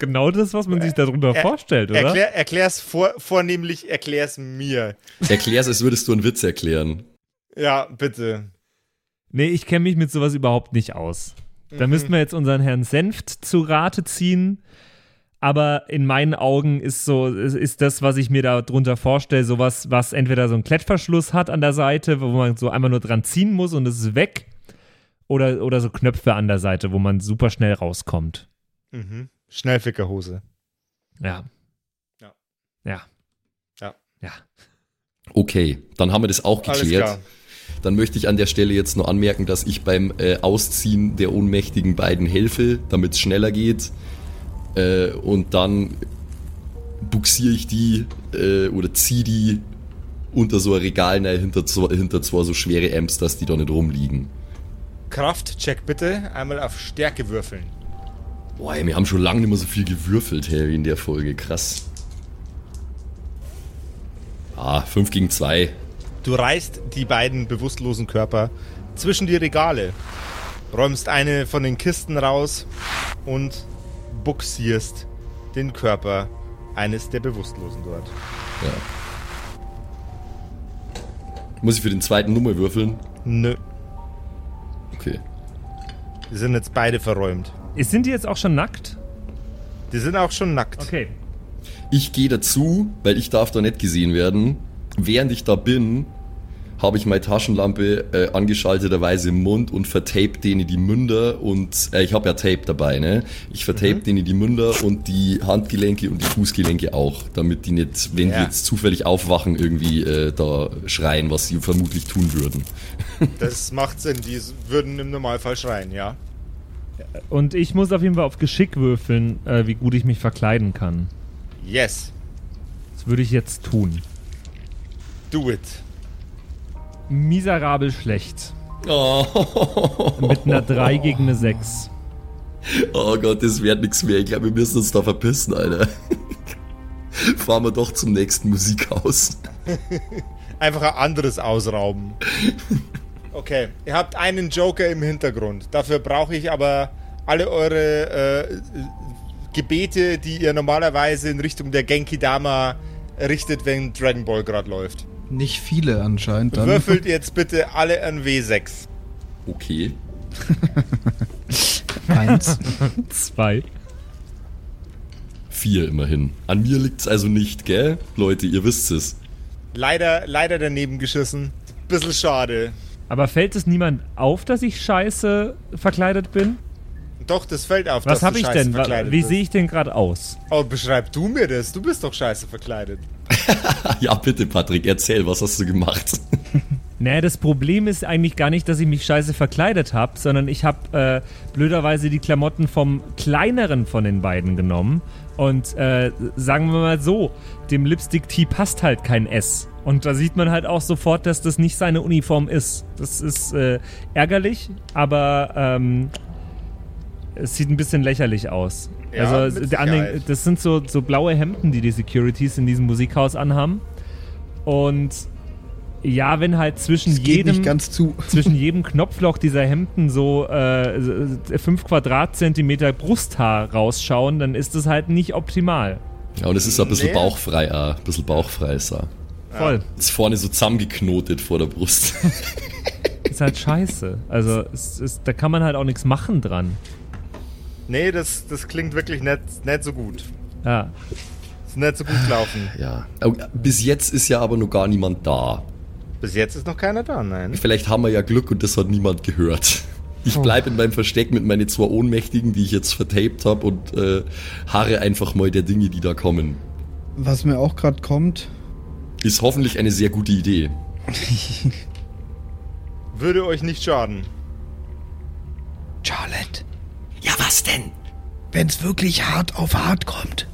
genau das, was man sich darunter Er- vorstellt, oder? Erklär, erklär's vor, vornehmlich, erklär's mir. Erklär's, als würdest du einen Witz erklären. Ja, bitte. Nee, ich kenne mich mit sowas überhaupt nicht aus. Da Mhm. müssten wir jetzt unseren Herrn Senft zu Rate ziehen. Aber in meinen Augen ist so, ist- das, was ich mir da drunter vorstelle, sowas, was entweder so einen Klettverschluss hat an der Seite, wo man so einmal nur dran ziehen muss und es ist weg. Oder, oder so Knöpfe an der Seite, wo man super schnell rauskommt. Mhm. Schnellfickerhose. Ja. Ja. Ja. Ja. Ja. Okay, dann haben wir das auch Alles geklärt. klar. Dann möchte ich an der Stelle jetzt nur anmerken, dass ich beim äh, Ausziehen der ohnmächtigen beiden helfe, damit es schneller geht. Äh, und dann buxiere ich die äh, oder ziehe die unter so ein Regal rein, hinter, zwei- hinter zwei so schwere Amps, dass die da nicht rumliegen. Kraftcheck bitte. Einmal auf Stärke würfeln. Boah, ey, wir haben schon lange nicht mehr so viel gewürfelt, Harry, in der Folge. Krass. Ah, 5 gegen 2. Du reißt die beiden bewusstlosen Körper zwischen die Regale, räumst eine von den Kisten raus und buxierst den Körper eines der Bewusstlosen dort. Ja. Muss ich für den zweiten Nummer würfeln? Nö, Okay. die sind jetzt beide verräumt. Sind die jetzt auch schon nackt? Die sind auch schon nackt. Okay. Ich gehe dazu, weil ich darf da nicht gesehen werden. Während ich da bin, habe ich meine Taschenlampe äh, angeschalteterweise im Mund und vertape denen die Münder und äh, ich habe ja Tape dabei, ne? Ich vertape denen die Münder und die Handgelenke und die Fußgelenke auch, damit die nicht, wenn die Ja. jetzt zufällig aufwachen, irgendwie äh, da schreien, was sie vermutlich tun würden. *laughs* Das macht Sinn, die würden im Normalfall schreien, ja. Und ich muss auf jeden Fall auf Geschick würfeln, äh, wie gut ich mich verkleiden kann. Yes, Das würde ich jetzt tun. Do it. Miserabel schlecht. Oh, Mit einer 3 gegen eine 6. oh Gott, das wird nichts mehr. Ich glaube, wir müssen uns da verpissen, Alter. Fahren wir doch zum nächsten Musikhaus. Einfach ein anderes ausrauben. Okay, ihr habt einen Joker im Hintergrund. Dafür brauche ich aber alle eure äh, Gebete, die ihr normalerweise in Richtung der Genki Dama richtet, wenn Dragon Ball gerade läuft. Nicht viele anscheinend. Dann. Würfelt jetzt bitte alle ein W6. Okay. *laughs* Eins. 2. Vier immerhin. An mir liegt's also nicht, gell? Leute, ihr wisst es. Leider, leider daneben geschissen. Bisschen schade. Aber fällt es niemand auf, dass ich scheiße verkleidet bin? Doch, das fällt auf. Was dass du habe ich denn? Wie sehe ich denn gerade aus? Oh, beschreib du mir das. Du bist doch scheiße verkleidet. *laughs* Ja, bitte, Patrick, erzähl, was hast du gemacht? *laughs* Naja, das Problem ist eigentlich gar nicht, dass ich mich scheiße verkleidet habe, sondern ich habe äh, blöderweise die Klamotten vom kleineren von den beiden genommen. Und äh, sagen wir mal so, dem Lipstick-Tee passt halt kein S. Und da sieht man halt auch sofort, dass das nicht seine Uniform ist. Das ist äh, ärgerlich, aber ähm, es sieht ein bisschen lächerlich aus. Ja, also den, das sind so, so blaue Hemden, die die Securities in diesem Musikhaus anhaben. Und ja, wenn halt zwischen jedem nicht ganz zu. *laughs* zwischen jedem Knopfloch dieser Hemden so äh, 5 Quadratzentimeter Brusthaar rausschauen, dann ist das halt nicht optimal. Ja, und es ist ein bisschen Nee. bauchfrei, ah, ein bisschen bauchfrei ist er. Voll. Ist vorne so zusammengeknotet vor der Brust. *laughs* Ist halt scheiße. Also es ist, da kann man halt auch nichts machen dran. Nee, das, das klingt wirklich nicht, nicht so gut. Ja. Ist nicht so gut gelaufen. *sighs* ja. Oh, Bis jetzt ist ja aber noch gar niemand da. Bis jetzt ist noch keiner da, nein. Vielleicht haben wir ja Glück und das hat niemand gehört. Ich bleib in meinem Versteck mit meinen zwei Ohnmächtigen, die ich jetzt vertaped habe und äh, harre einfach mal der Dinge, die da kommen. Was mir auch gerade kommt, Ist hoffentlich eine sehr gute Idee. *laughs* Würde euch nicht schaden. Moment. Ja, was denn? Wenn's wirklich hart auf hart kommt.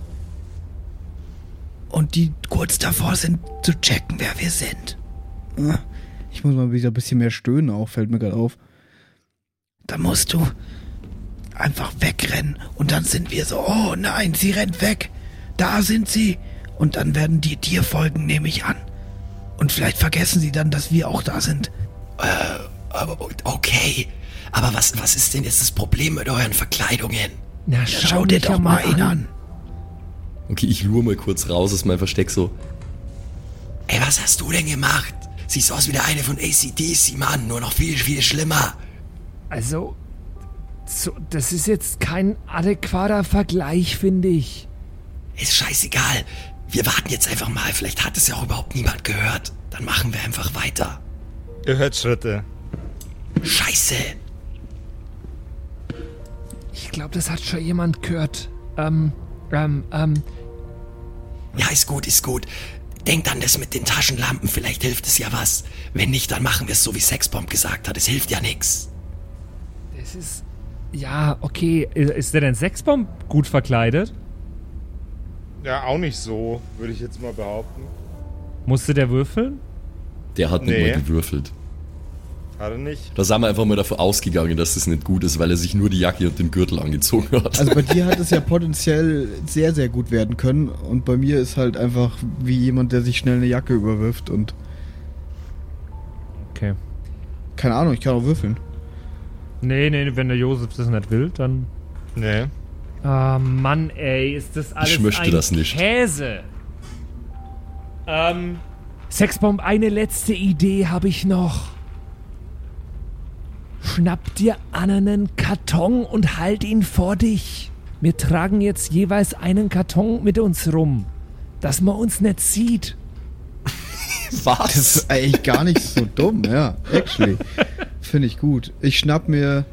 Und die kurz davor sind zu checken, wer wir sind. Ah, Ich muss mal wieder ein bisschen mehr stöhnen, auch fällt mir gerade auf. Dann musst du einfach wegrennen. Und dann sind wir so, oh nein, sie rennt weg. Da sind sie. Und dann werden die dir folgen, nehme ich an. Und vielleicht vergessen sie dann, dass wir auch da sind. Äh, aber okay. Aber was, was ist denn jetzt das Problem mit euren Verkleidungen? Na, Ja, schau dir doch mal ihn an. Okay, ich lure mal kurz raus aus meinem Versteck so. Ey, was hast du denn gemacht? Siehst aus wie der eine von ACDC, Mann. Nur noch viel, viel schlimmer. Also, so, das ist jetzt kein adäquater Vergleich, finde ich. Ist scheißegal. Wir warten jetzt einfach mal. Vielleicht hat es ja auch überhaupt niemand gehört. Dann machen wir einfach weiter. Ihr hört Schritte. Scheiße. Ich glaube, das hat schon jemand gehört. Ähm, ähm, ähm, Ja, ist gut, ist gut. Denkt an das mit den Taschenlampen. Vielleicht hilft es ja was. Wenn nicht, dann machen wir es so, wie Sexbomb gesagt hat. Es hilft ja nix. es ist. Ja, okay. Ist der denn Sexbomb gut verkleidet? Ja, auch nicht so, würde ich jetzt mal behaupten. Musste der würfeln? Der hat nicht Nee. mal gewürfelt. Hat er nicht? Da sind wir einfach mal davon ausgegangen, dass das nicht gut ist, weil er sich nur die Jacke und den Gürtel angezogen hat. Also bei dir hat es ja *laughs* potenziell sehr, sehr gut werden können. Und bei mir ist halt einfach wie jemand, der sich schnell eine Jacke überwirft und Okay. keine Ahnung, ich kann auch würfeln. Nee, nee, wenn der Josef das nicht will, dann. Nee. Ah, Mann, ey, ist das alles möchte ein das nicht. Käse? Ähm, Sexbomb, eine letzte Idee habe ich noch. Schnapp dir an einen Karton und halt ihn vor dich. Wir tragen jetzt jeweils einen Karton mit uns rum, dass man uns nicht sieht. *laughs* Das Was? ist eigentlich gar nicht so dumm, ja. Actually. Finde ich gut. Ich schnapp mir.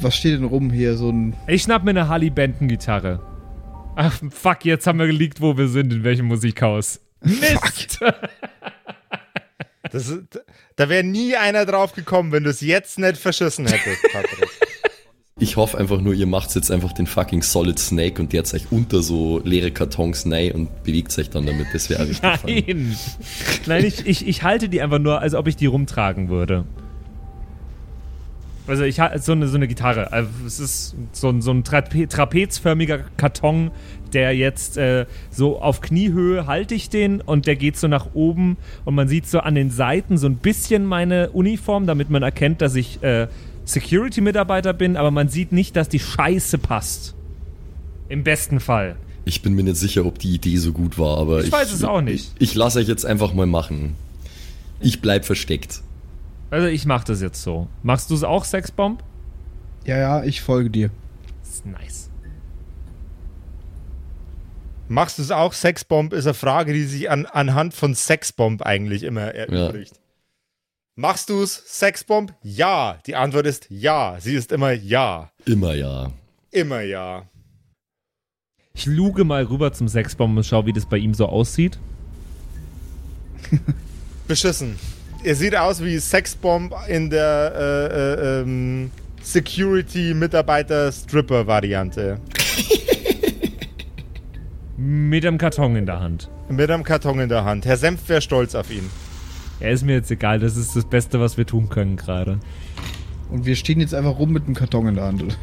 Was steht denn rum hier? So ein. ich schnapp mir eine Harley Benton Gitarre. Ach, fuck, jetzt haben wir geleakt, wo wir sind, in welchem Musikhaus. Mist! *laughs* Das da wäre nie einer drauf gekommen, wenn du es jetzt nicht verschissen hättest, *laughs* Patrick. Ich hoffe einfach nur, ihr macht jetzt einfach den fucking Solid Snake und der euch unter so leere Kartons rein und bewegt euch dann damit. Das wäre richtig. Nein! Nein, ich, ich, ich halte die einfach nur, als ob ich die rumtragen würde. Also ich halte so eine, so eine Gitarre. Also es ist so ein, so ein Trape trapezförmiger Karton, der jetzt äh, so auf Kniehöhe halte ich den und der geht so nach oben und man sieht so an den Seiten so ein bisschen meine Uniform, damit man erkennt, dass ich äh, Security-Mitarbeiter bin, aber man sieht nicht, dass die Scheiße passt. Im besten Fall. Ich bin mir nicht sicher, ob die Idee so gut war, aber Ich weiß es auch nicht. Ich, ich lasse euch jetzt einfach mal machen. Ich bleib versteckt. Also ich mach das jetzt so. Machst du es auch, Sexbomb? Ja, ja, ich folge dir. Das ist nice. Machst du es auch? Sexbomb ist eine Frage, die sich an, anhand von Sexbomb eigentlich immer erübrigt. Machst du es, Sexbomb? Ja. Die Antwort ist ja. Sie ist immer ja. Immer ja. Immer ja. Ich luge mal rüber zum Sexbomb und schau, wie das bei ihm so aussieht. Beschissen. Er sieht aus wie Sexbomb in der äh, äh, ähm, Security-Mitarbeiter-Stripper-Variante. Mit einem Karton in der Hand. Mit einem Karton in der Hand. Herr Senf wäre stolz auf ihn. Er ist mir jetzt egal, das ist das Beste, was wir tun können gerade. Und wir stehen jetzt einfach rum mit einem Karton in der Hand.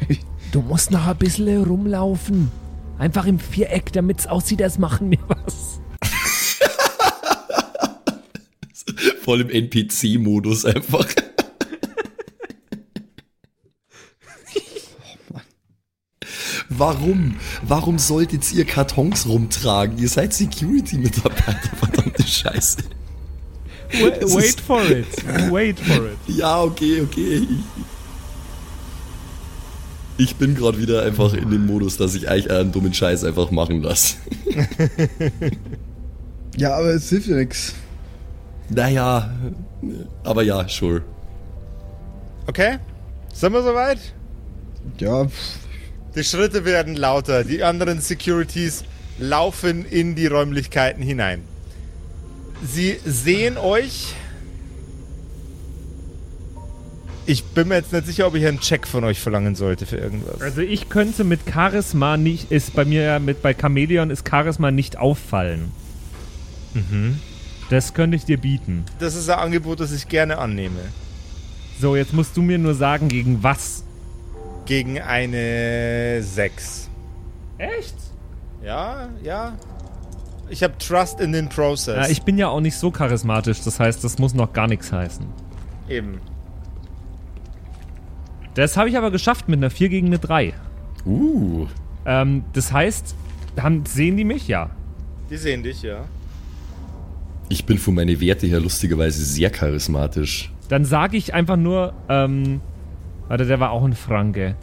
Du musst noch ein bisschen rumlaufen. Einfach im Viereck, damit es aussieht, als machen wir was. *laughs* Voll im NPC-Modus einfach. *laughs* Warum? Warum solltet ihr Kartons rumtragen? Ihr seid Security-Mitarbeiter, *laughs* verdammte Scheiße. Wait, ist- for it. Wait for it. Ja, okay, okay. Ich bin gerade wieder einfach in dem Modus, dass ich eigentlich einen dummen Scheiß einfach machen lasse. Ja, aber es hilft ja nichts. Naja, aber ja, sure. Okay? Sind wir soweit? Ja, Die Schritte werden lauter. Die anderen Securities laufen in die Räumlichkeiten hinein. Sie sehen euch Ich bin mir jetzt nicht sicher, ob ich einen Check von euch verlangen sollte für irgendwas. Also ich könnte mit Charisma nicht, ist bei mir ja mit bei Chameleon ist Charisma nicht auffallen. Mhm. Das könnte ich dir bieten. Das ist ein Angebot, das ich gerne annehme. So, jetzt musst du mir nur sagen, gegen was. Gegen eine 6. Echt? Ja, ja. Ich habe Trust in den Process. Ja, ich bin ja auch nicht so charismatisch, das heißt, das muss noch gar nichts heißen. Eben. Das habe ich aber geschafft mit einer 4 gegen eine 3. Uh. Ähm, das heißt, haben, sehen die mich? Ja. Die sehen dich, ja. Ich bin von meinen Werte her lustigerweise sehr charismatisch. Dann sage ich einfach nur, ähm, warte, der war auch ein Franke.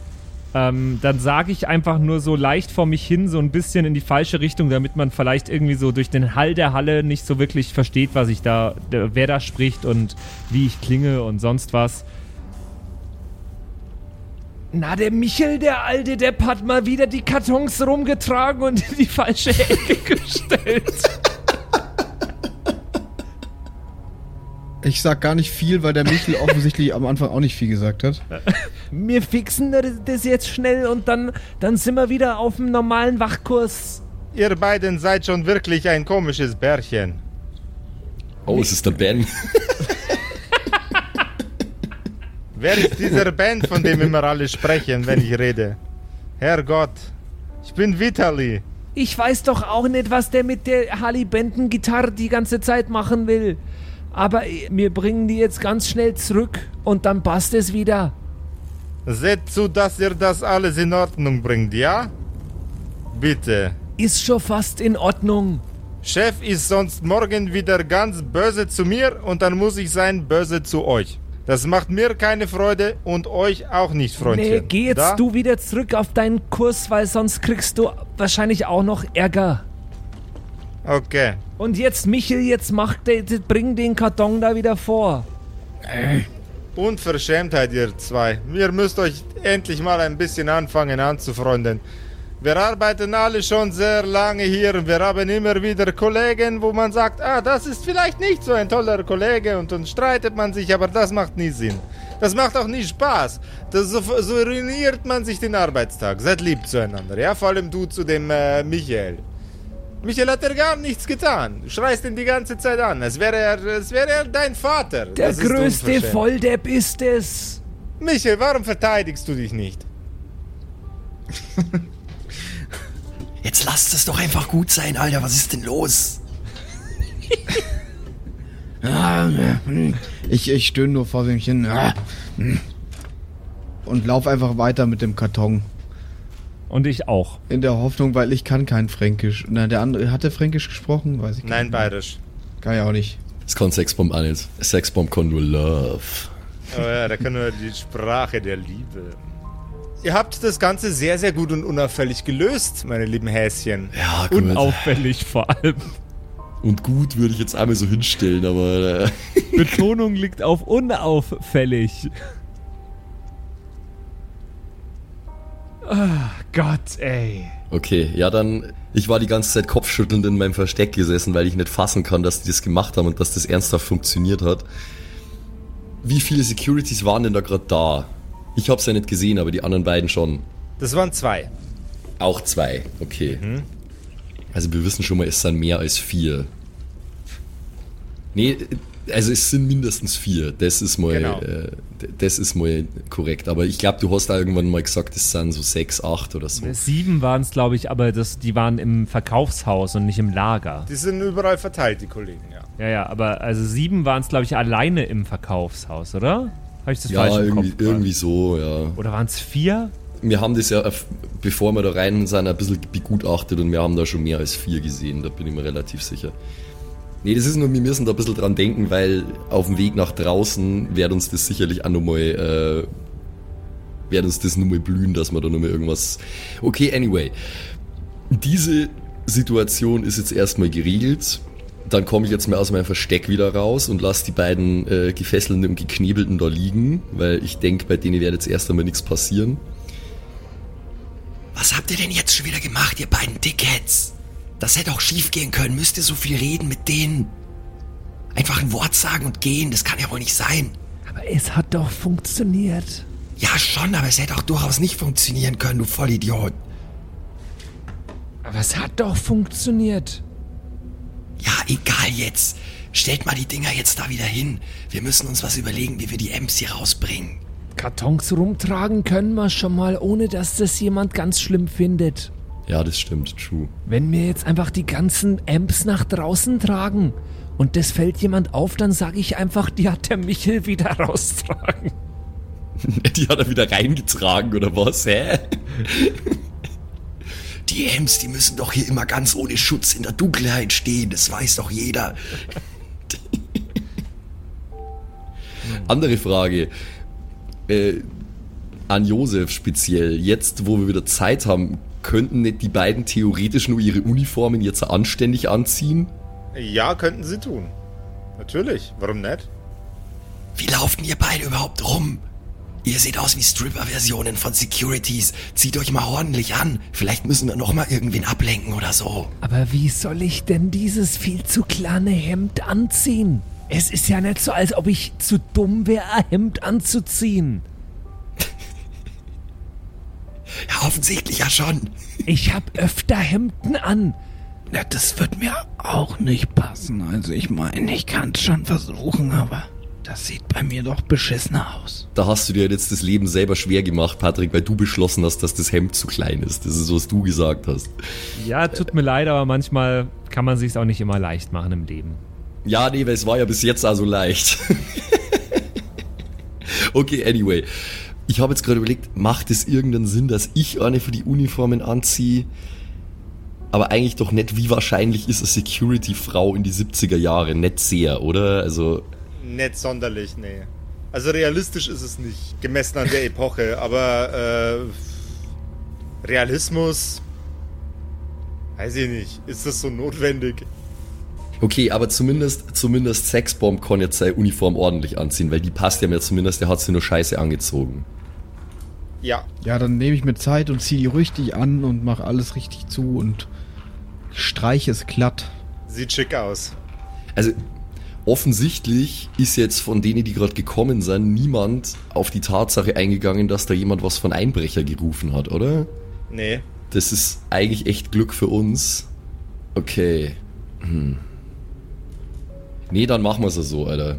Ähm, dann sage ich einfach nur so leicht vor mich hin, so ein bisschen in die falsche Richtung, damit man vielleicht irgendwie so durch den Hall der Halle nicht so wirklich versteht, was ich da, wer da spricht und wie ich klinge und sonst was. Na, der Michel, der alte Depp, hat mal wieder die Kartons rumgetragen und in die falsche Ecke *laughs* gestellt. Ich sag gar nicht viel, weil der Michel *laughs* offensichtlich am Anfang auch nicht viel gesagt hat. *laughs* Wir fixen das- jetzt schnell und dann, dann sind wir wieder auf dem normalen Wachkurs. Ihr beiden seid schon wirklich ein komisches Bärchen. Oh, es ist der Ben. *laughs* Wer ist dieser Band, von dem immer alle sprechen, wenn ich rede? Herrgott, ich bin Vitali. Ich weiß doch auch nicht, was der mit der Harley Benton Gitarre die ganze Zeit machen will. Aber wir bringen die jetzt ganz schnell zurück und dann passt es wieder. Seht zu, dass ihr das alles in Ordnung bringt, ja? Bitte. Ist schon fast in Ordnung. Chef ist sonst morgen wieder ganz böse zu mir und dann muss ich sein böse zu euch. Das macht mir keine Freude und euch auch nicht, Freundchen. Nee, geh jetzt Da? du wieder zurück auf deinen Kurs, weil sonst kriegst du wahrscheinlich auch noch Ärger. Okay. Und jetzt, Michel, jetzt mach de, bring den Karton da wieder vor. Unverschämtheit, ihr zwei. Ihr müsst euch endlich mal ein bisschen anfangen anzufreunden. Wir arbeiten alle schon sehr lange hier und wir haben immer wieder Kollegen, wo man sagt, ah, das ist vielleicht nicht so ein toller Kollege und dann streitet man sich, aber das macht nie Sinn. Das macht auch nie Spaß. Das, so, so ruiniert man sich den Arbeitstag. Seid lieb zueinander, ja? Vor allem du zu dem äh, Michael. Michael hat er gar nichts getan. Du schreist ihn die ganze Zeit an. Es wäre er, es wäre er dein Vater. Der Das ist größte unverschämt. Volldepp ist es. Michael, warum verteidigst du dich nicht? Jetzt lasst es doch einfach gut sein, Alter. Was ist denn los? Ich, ich stöhne nur vor mich hin. Und lauf einfach weiter mit dem Karton. Und ich auch. In der Hoffnung, weil ich kann kein Fränkisch. Na, der andere, hat der Fränkisch gesprochen? Weiß ich gar Nein, nicht. bayerisch. Kann ich auch nicht. Das kann Sexbomb auch nicht. Sexbomb kann nur Love. Oh ja, da kann nur die Sprache der Liebe. Ihr habt das Ganze sehr, sehr gut und unauffällig gelöst, meine lieben Häschen. Ja, gut. Unauffällig vor allem. Und gut würde ich jetzt einmal so hinstellen, aber äh, *laughs* Betonung liegt auf unauffällig. Ah, Gott, ey. okay. Ja, dann. Ich war die ganze Zeit kopfschüttelnd in meinem Versteck gesessen, weil ich nicht fassen kann, dass die das gemacht haben und dass das ernsthaft funktioniert hat. Wie viele Securities waren denn da gerade da? Ich hab's ja nicht gesehen, aber die anderen beiden schon. Das waren zwei. Auch zwei, okay. Also wir wissen schon mal, es sind mehr als vier. Nee, also es sind mindestens vier. Das ist mal, Genau. äh, das ist mal korrekt. Aber ich glaube, du hast da irgendwann mal gesagt, es sind so sechs, acht oder so. Sieben waren es, glaube ich, aber das, die waren im Verkaufshaus und nicht im Lager. Die sind überall verteilt, die Kollegen, ja. Ja, ja, aber also sieben waren es, glaube ich, alleine im Verkaufshaus, oder? Habe ich das Ja, falsch im irgendwie, Kopf? irgendwie so, ja. Oder waren es vier? Wir haben das ja, bevor wir da rein sind, ein bisschen begutachtet und wir haben da schon mehr als vier gesehen, da bin ich mir relativ sicher. Nee, das ist nur, wir müssen da ein bisschen dran denken, weil auf dem Weg nach draußen wird uns das sicherlich auch nochmal, äh, wird uns das nochmal blühen, dass wir da nochmal irgendwas... Okay, anyway. Diese Situation ist jetzt erstmal geregelt. Dann komme ich jetzt mal aus meinem Versteck wieder raus und lasse die beiden äh, Gefesselten und Geknebelten da liegen, weil ich denke, bei denen wird jetzt erst einmal nichts passieren. Was habt ihr denn jetzt schon wieder gemacht, ihr beiden Dickheads? Das hätte auch schief gehen können. Müsst ihr so viel reden mit denen? Einfach ein Wort sagen und gehen, das kann ja wohl nicht sein. Aber es hat doch funktioniert. Ja, schon, aber es hätte auch durchaus nicht funktionieren können, du Vollidiot. Aber es hat doch funktioniert. Ja, egal jetzt. Stellt mal die Dinger jetzt da wieder hin. Wir müssen uns was überlegen, wie wir die Ems hier rausbringen. Kartons rumtragen können wir schon mal, ohne dass das jemand ganz schlimm findet. Ja, das stimmt, true. Wenn wir jetzt einfach die ganzen Amps nach draußen tragen und das fällt jemand auf, dann sage ich einfach, die hat der Michel wieder *laughs* raustragen. *laughs* Die hat er wieder reingetragen, oder was? Hä? Die Ems, die müssen doch hier immer ganz ohne Schutz in der Dunkelheit stehen. Das weiß doch jeder. *laughs* Andere Frage. Äh, an Josef speziell. Jetzt, wo wir wieder Zeit haben, könnten nicht die beiden theoretisch nur ihre Uniformen jetzt anständig anziehen? Ja, könnten sie tun. Natürlich. Warum nicht? Wie laufen ihr beide überhaupt rum? Ihr seht aus wie Stripper-Versionen von Securities. Zieht euch mal ordentlich an. Vielleicht müssen wir noch mal irgendwen ablenken oder so. Aber wie soll ich denn dieses viel zu kleine Hemd anziehen? Es ist ja nicht so, als ob ich zu dumm wäre, ein Hemd anzuziehen. Ja, offensichtlich ja schon. Ich hab öfter Hemden an. Ja, das wird mir auch nicht passen. Also ich meine, ich kann es schon versuchen, aber das sieht bei mir doch beschissener aus. Da hast du dir jetzt das Leben selber schwer gemacht, Patrick, weil du beschlossen hast, dass das Hemd zu klein ist. Das ist, was du gesagt hast. Ja, tut mir leid, aber manchmal kann man sich auch nicht immer leicht machen im Leben. Ja, nee, weil es war ja bis jetzt also leicht. *laughs* okay, anyway. Ich habe jetzt gerade überlegt, macht es irgendeinen Sinn, dass ich eine für die Uniformen anziehe? Aber eigentlich doch nicht, wie wahrscheinlich ist eine Security-Frau in die 70er Jahre? Nicht sehr, oder? Also, Nicht sonderlich, nee. Also realistisch ist es nicht, gemessen an der Epoche, *laughs* aber äh, Realismus, weiß ich nicht, ist das so notwendig? okay, aber zumindest, zumindest Sexbomb kann jetzt seine Uniform ordentlich anziehen, weil die passt ja mir zumindest, der hat sie nur scheiße angezogen. Ja, Ja, dann nehme ich mir Zeit und ziehe die richtig an und mache alles richtig zu und streiche es glatt. sieht schick aus. Also offensichtlich ist jetzt von denen, die gerade gekommen sind, niemand auf die Tatsache eingegangen, dass da jemand was von Einbrecher gerufen hat, oder? Nee, Das ist eigentlich echt Glück für uns. Okay. Hm. Nee, dann machen wir es so, Alter.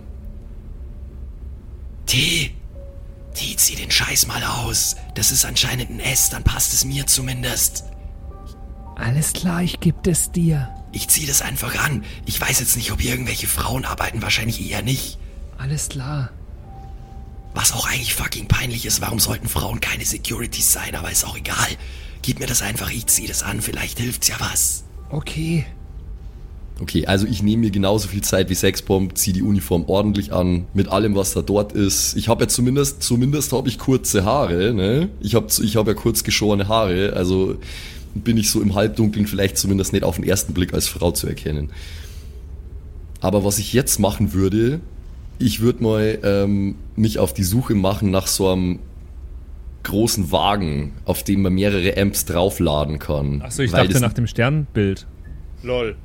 T. T, zieh den Scheiß mal aus. Das ist anscheinend ein S, dann passt es mir zumindest. Alles klar, ich geb es dir. Ich zieh das einfach an. Ich weiß jetzt nicht, ob hier irgendwelche Frauen arbeiten, wahrscheinlich eher nicht. Alles klar. Was auch eigentlich fucking peinlich ist, warum sollten Frauen keine Securities sein, aber ist auch egal. Gib mir das einfach, ich zieh das an, vielleicht hilft's ja was. Okay. Okay, also ich nehme mir genauso viel Zeit wie Sexbomb, ziehe die Uniform ordentlich an, mit allem, was da dort ist. Ich habe ja zumindest, zumindest habe ich kurze Haare, ne? Ich habe ich hab ja kurz geschorene Haare, also bin ich so im Halbdunkeln vielleicht zumindest nicht auf den ersten Blick als Frau zu erkennen. Aber was ich jetzt machen würde, ich würde mal ähm, mich auf die Suche machen nach so einem großen Wagen, auf dem man mehrere Amps draufladen kann. Achso, ich Weil dachte nach dem Sternbild. lol.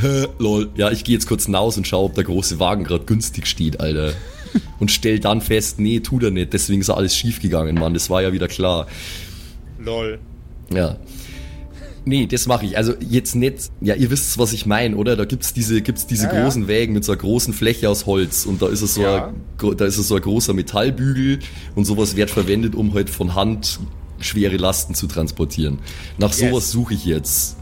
Hä, Lol. Ja, ich gehe jetzt kurz hinaus und schaue, ob der große Wagen gerade günstig steht, Alter. *laughs* Und stell dann fest, nee, tut er nicht. Deswegen ist alles schief gegangen, Mann. Das war ja wieder klar. Lol. Ja. Nee, das mache ich. Also jetzt nicht, ja, ihr wisst, was ich meine, oder? Da gibt's diese, gibt's diese Ja, ja. großen Wägen mit so einer großen Fläche aus Holz und da ist es so, Ja. ein, da ist es so ein großer Metallbügel und sowas wird verwendet, um halt von Hand schwere Lasten zu transportieren. Nach Yes. sowas suche ich jetzt.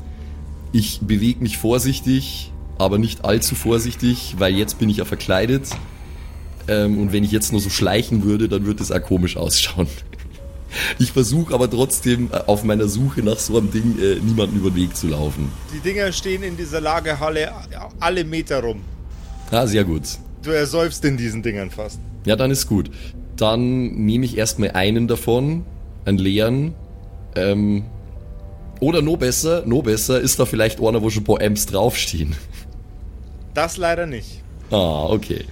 Ich bewege mich vorsichtig, aber nicht allzu vorsichtig, weil jetzt bin ich ja verkleidet. Ähm, und wenn ich jetzt nur so schleichen würde, dann würde es auch komisch ausschauen. Ich versuche aber trotzdem äh, auf meiner Suche nach so einem Ding äh, niemanden über den Weg zu laufen. Die Dinger stehen in dieser Lagerhalle alle Meter rum. Ah, sehr gut. Du ersäufst in diesen Dingern fast. Ja, dann ist gut. Dann nehme ich erstmal einen davon, einen leeren. Ähm, oder noch besser, noch besser ist da vielleicht einer, wo schon ein paar Amps draufstehen. Das leider nicht. Ah, okay.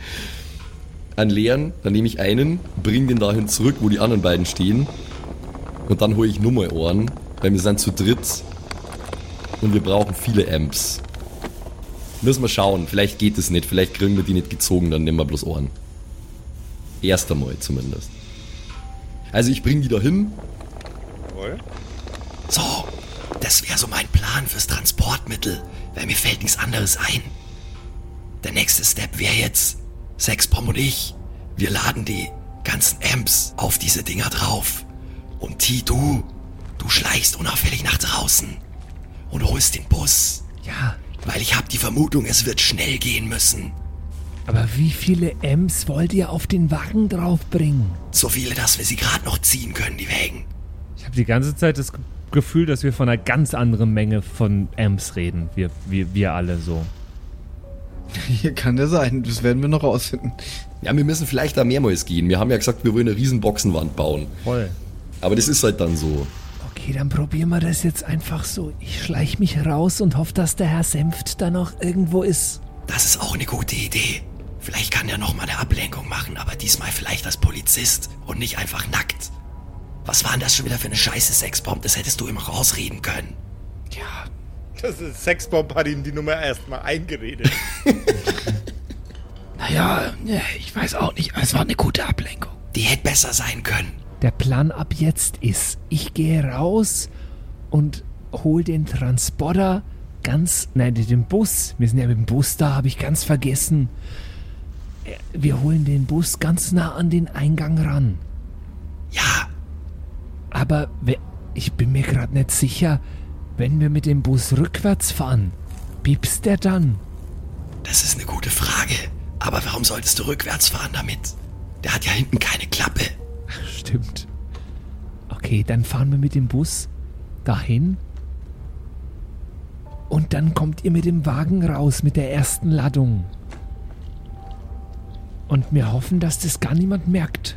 Einen leeren, dann nehme ich einen, bring den dahin zurück, wo die anderen beiden stehen. Und dann hole ich nur mal Ohren, weil wir sind zu dritt. Und wir brauchen viele Amps. Müssen wir schauen, vielleicht geht es nicht, vielleicht kriegen wir die nicht gezogen, dann nehmen wir bloß Ohren. Erst einmal zumindest. Also ich bring die da hin. Jawohl. So, das wäre so mein Plan fürs Transportmittel, weil mir fällt nichts anderes ein. Der nächste Step wäre jetzt, Sexbomb und ich, wir laden die ganzen Amps auf diese Dinger drauf. Und T, du, du schleichst unauffällig nach draußen und holst den Bus. Ja, Weil ich habe die Vermutung, es wird schnell gehen müssen. aber wie viele Ems wollt ihr auf den Wagen draufbringen? So viele, dass wir sie gerade noch ziehen können, die Wägen. Ich habe die ganze Zeit das Gefühl, dass wir von einer ganz anderen Menge von Amps reden. Wir, wir, wir alle so. *laughs* Hier kann der sein, das werden wir noch rausfinden. Ja, wir müssen vielleicht da mehrmals gehen. Wir haben ja gesagt, wir wollen eine riesen Boxenwand bauen. Voll. Aber das ist halt dann so. Okay, dann probieren wir das jetzt einfach so. Ich schleich mich raus und hoffe, dass der Herr Senft da noch irgendwo ist. Das ist auch eine gute Idee. Vielleicht kann er noch mal eine Ablenkung machen, aber diesmal vielleicht als Polizist und nicht einfach nackt. Was war denn das schon wieder für eine scheiße Sexbomb? Das hättest du immer rausreden können. Das ist Sexbomb hat ihm die Nummer erstmal eingeredet. *laughs* Naja, ich weiß auch nicht. Es war eine gute Ablenkung. Die hätte besser sein können. Der Plan ab jetzt ist, ich gehe raus und hol den Transporter ganz, nein, den Bus. Wir sind ja mit dem Bus da, habe ich ganz vergessen. Äh, Wir holen den Bus ganz nah an den Eingang ran. Ja, Aber ich bin mir gerade nicht sicher, wenn wir mit dem Bus rückwärts fahren, piepst der dann? das ist eine gute Frage. Aber warum solltest du rückwärts fahren damit? Der hat ja hinten keine Klappe. Stimmt. Okay, dann fahren wir mit dem Bus dahin. Und dann kommt ihr mit dem Wagen raus mit der ersten Ladung. Und wir hoffen, dass das gar niemand merkt.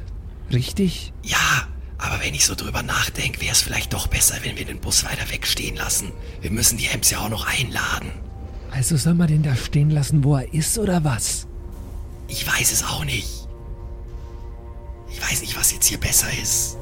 Richtig? Ja, aber wenn ich so drüber nachdenke, wäre es vielleicht doch besser, wenn wir den Bus weiter wegstehen lassen. Wir müssen die Ems ja auch noch einladen. Also soll man den da stehen lassen, wo er ist, oder was? Ich weiß es auch nicht. Ich weiß nicht, was jetzt hier besser ist.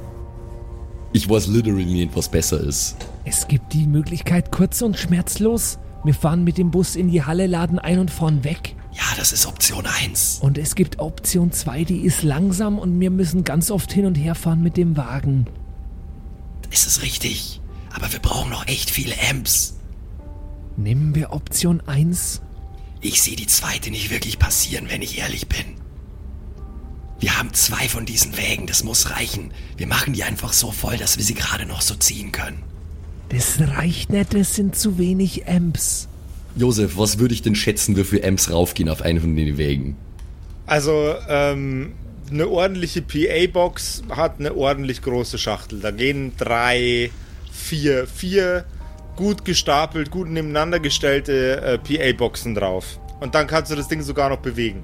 Ich weiß literally nicht, was besser ist. Es gibt die Möglichkeit kurz und schmerzlos. Wir fahren mit dem Bus in die Halle, laden ein und fahren weg. Ja, das ist Option 1. Und es gibt Option 2, die ist langsam und wir müssen ganz oft hin und her fahren mit dem Wagen. Es ist richtig. Aber wir brauchen noch echt viele Amps. Nehmen wir Option 1. Ich sehe die zweite nicht wirklich passieren, wenn ich ehrlich bin. Wir haben zwei von diesen Wägen, das muss reichen. Wir machen die einfach so voll, dass wir sie gerade noch so ziehen können. Das reicht nicht, das sind zu wenig Amps. Josef, was würde ich denn schätzen, wie viele Amps raufgehen auf einen von den Wägen? Also, ähm, eine ordentliche PA-Box hat eine ordentlich große Schachtel. Da gehen drei, vier, vier gut gestapelt, gut nebeneinander gestellte äh, PA-Boxen drauf. Und dann kannst du das Ding sogar noch bewegen.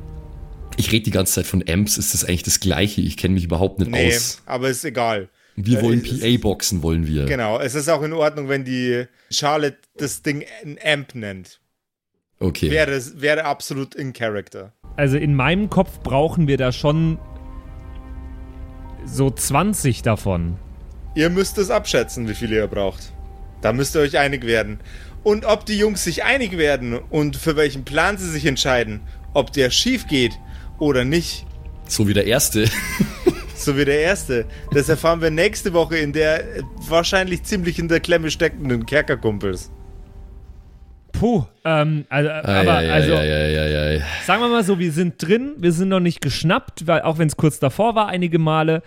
Ich rede die ganze Zeit von Amps, ist das eigentlich das gleiche? Ich kenne mich überhaupt nicht Nee, aus. aber ist egal. Wir Äh, wollen PA-Boxen, wollen wir. Genau, es ist auch in Ordnung, wenn die Charlotte das Ding ein Amp nennt. Okay. Wäre, wäre absolut in Character. Also in meinem Kopf brauchen wir da schon so 20 davon. Ihr müsst es abschätzen, wie viele ihr braucht. Da müsst ihr euch einig werden. Und ob die Jungs sich einig werden und für welchen Plan sie sich entscheiden, ob der schief geht oder nicht, So wie der erste. *laughs* so wie der erste, das erfahren wir nächste Woche in der äh, wahrscheinlich ziemlich in der Klemme steckenden Kerkerkumpels. Puh, ähm, also, aber Ei, ei, also ei, ei, ei, ei. sagen wir mal so, wir sind drin, wir sind noch nicht geschnappt, weil auch wenn es kurz davor war, einige Male,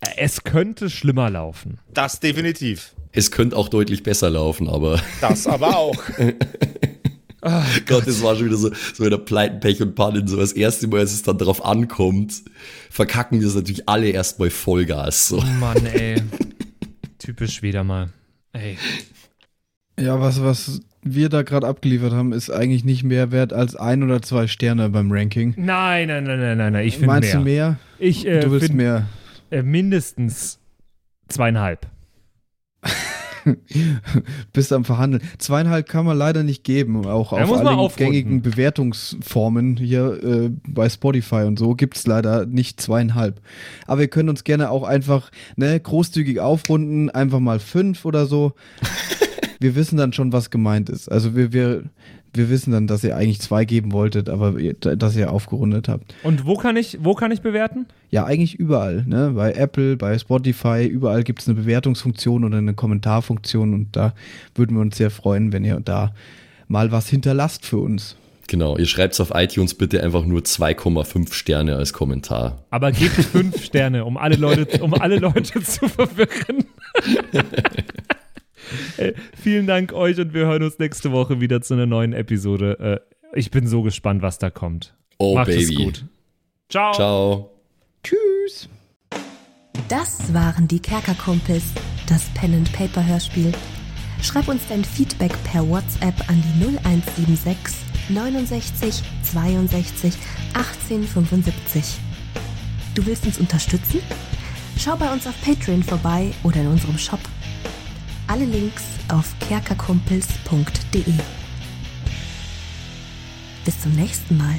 äh, es könnte schlimmer laufen. Das definitiv. Es könnte auch deutlich besser laufen, aber Das aber auch. *laughs* Gott, das war schon wieder so, so wieder Pleiten, Pech und Pannen. So das erste Mal, als es dann drauf ankommt, verkacken wir es natürlich alle erstmal Vollgas. So. Mann, ey. Typisch wieder mal. Ey. Ja, was, was wir da gerade abgeliefert haben, ist eigentlich nicht mehr wert als ein oder zwei Sterne beim Ranking. Nein, nein, nein, nein, nein, nein. Ich finde Meinst mehr. du mehr? Ich äh, du willst find, mehr. Äh, mindestens zweieinhalb. *laughs* Bist am Verhandeln. Zweieinhalb kann man leider nicht geben. Auch Da auf allen gängigen Bewertungsformen hier äh, bei Spotify und so gibt's leider nicht zweieinhalb. Aber wir können uns gerne auch einfach ne, großzügig aufrunden, einfach mal fünf oder so. *laughs* wir wissen dann schon, was gemeint ist. Also wir, wir wir wissen dann, dass ihr eigentlich zwei geben wolltet, aber ihr, dass ihr aufgerundet habt. Und wo kann ich, wo kann ich bewerten? Ja, eigentlich überall, ne? Bei Apple, bei Spotify, überall gibt es eine Bewertungsfunktion oder eine Kommentarfunktion und da würden wir uns sehr freuen, wenn ihr da mal was hinterlasst für uns. Genau, ihr schreibt es auf iTunes bitte einfach nur 2,5 Sterne als Kommentar. Aber gebt fünf *laughs* Sterne, um alle Leute, um alle Leute zu verwirren. *laughs* Ey, vielen Dank euch und wir hören uns nächste Woche wieder zu einer neuen Episode. Äh, ich bin so gespannt, was da kommt. Oh, Macht Baby. es gut. Ciao. Ciao. Tschüss! Das waren die Kerkerkumpels, das Pen and Paper Hörspiel. Schreib uns dein Feedback per WhatsApp an die 0176 69 62 18 75. Du willst uns unterstützen? Schau bei uns auf Patreon vorbei oder in unserem Shop. Alle Links auf kerkerkumpels.de. Bis zum nächsten Mal.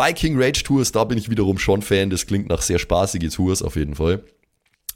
Viking Rage Tours, da bin ich wiederum schon Fan. Das klingt nach sehr spaßige Tours auf jeden Fall.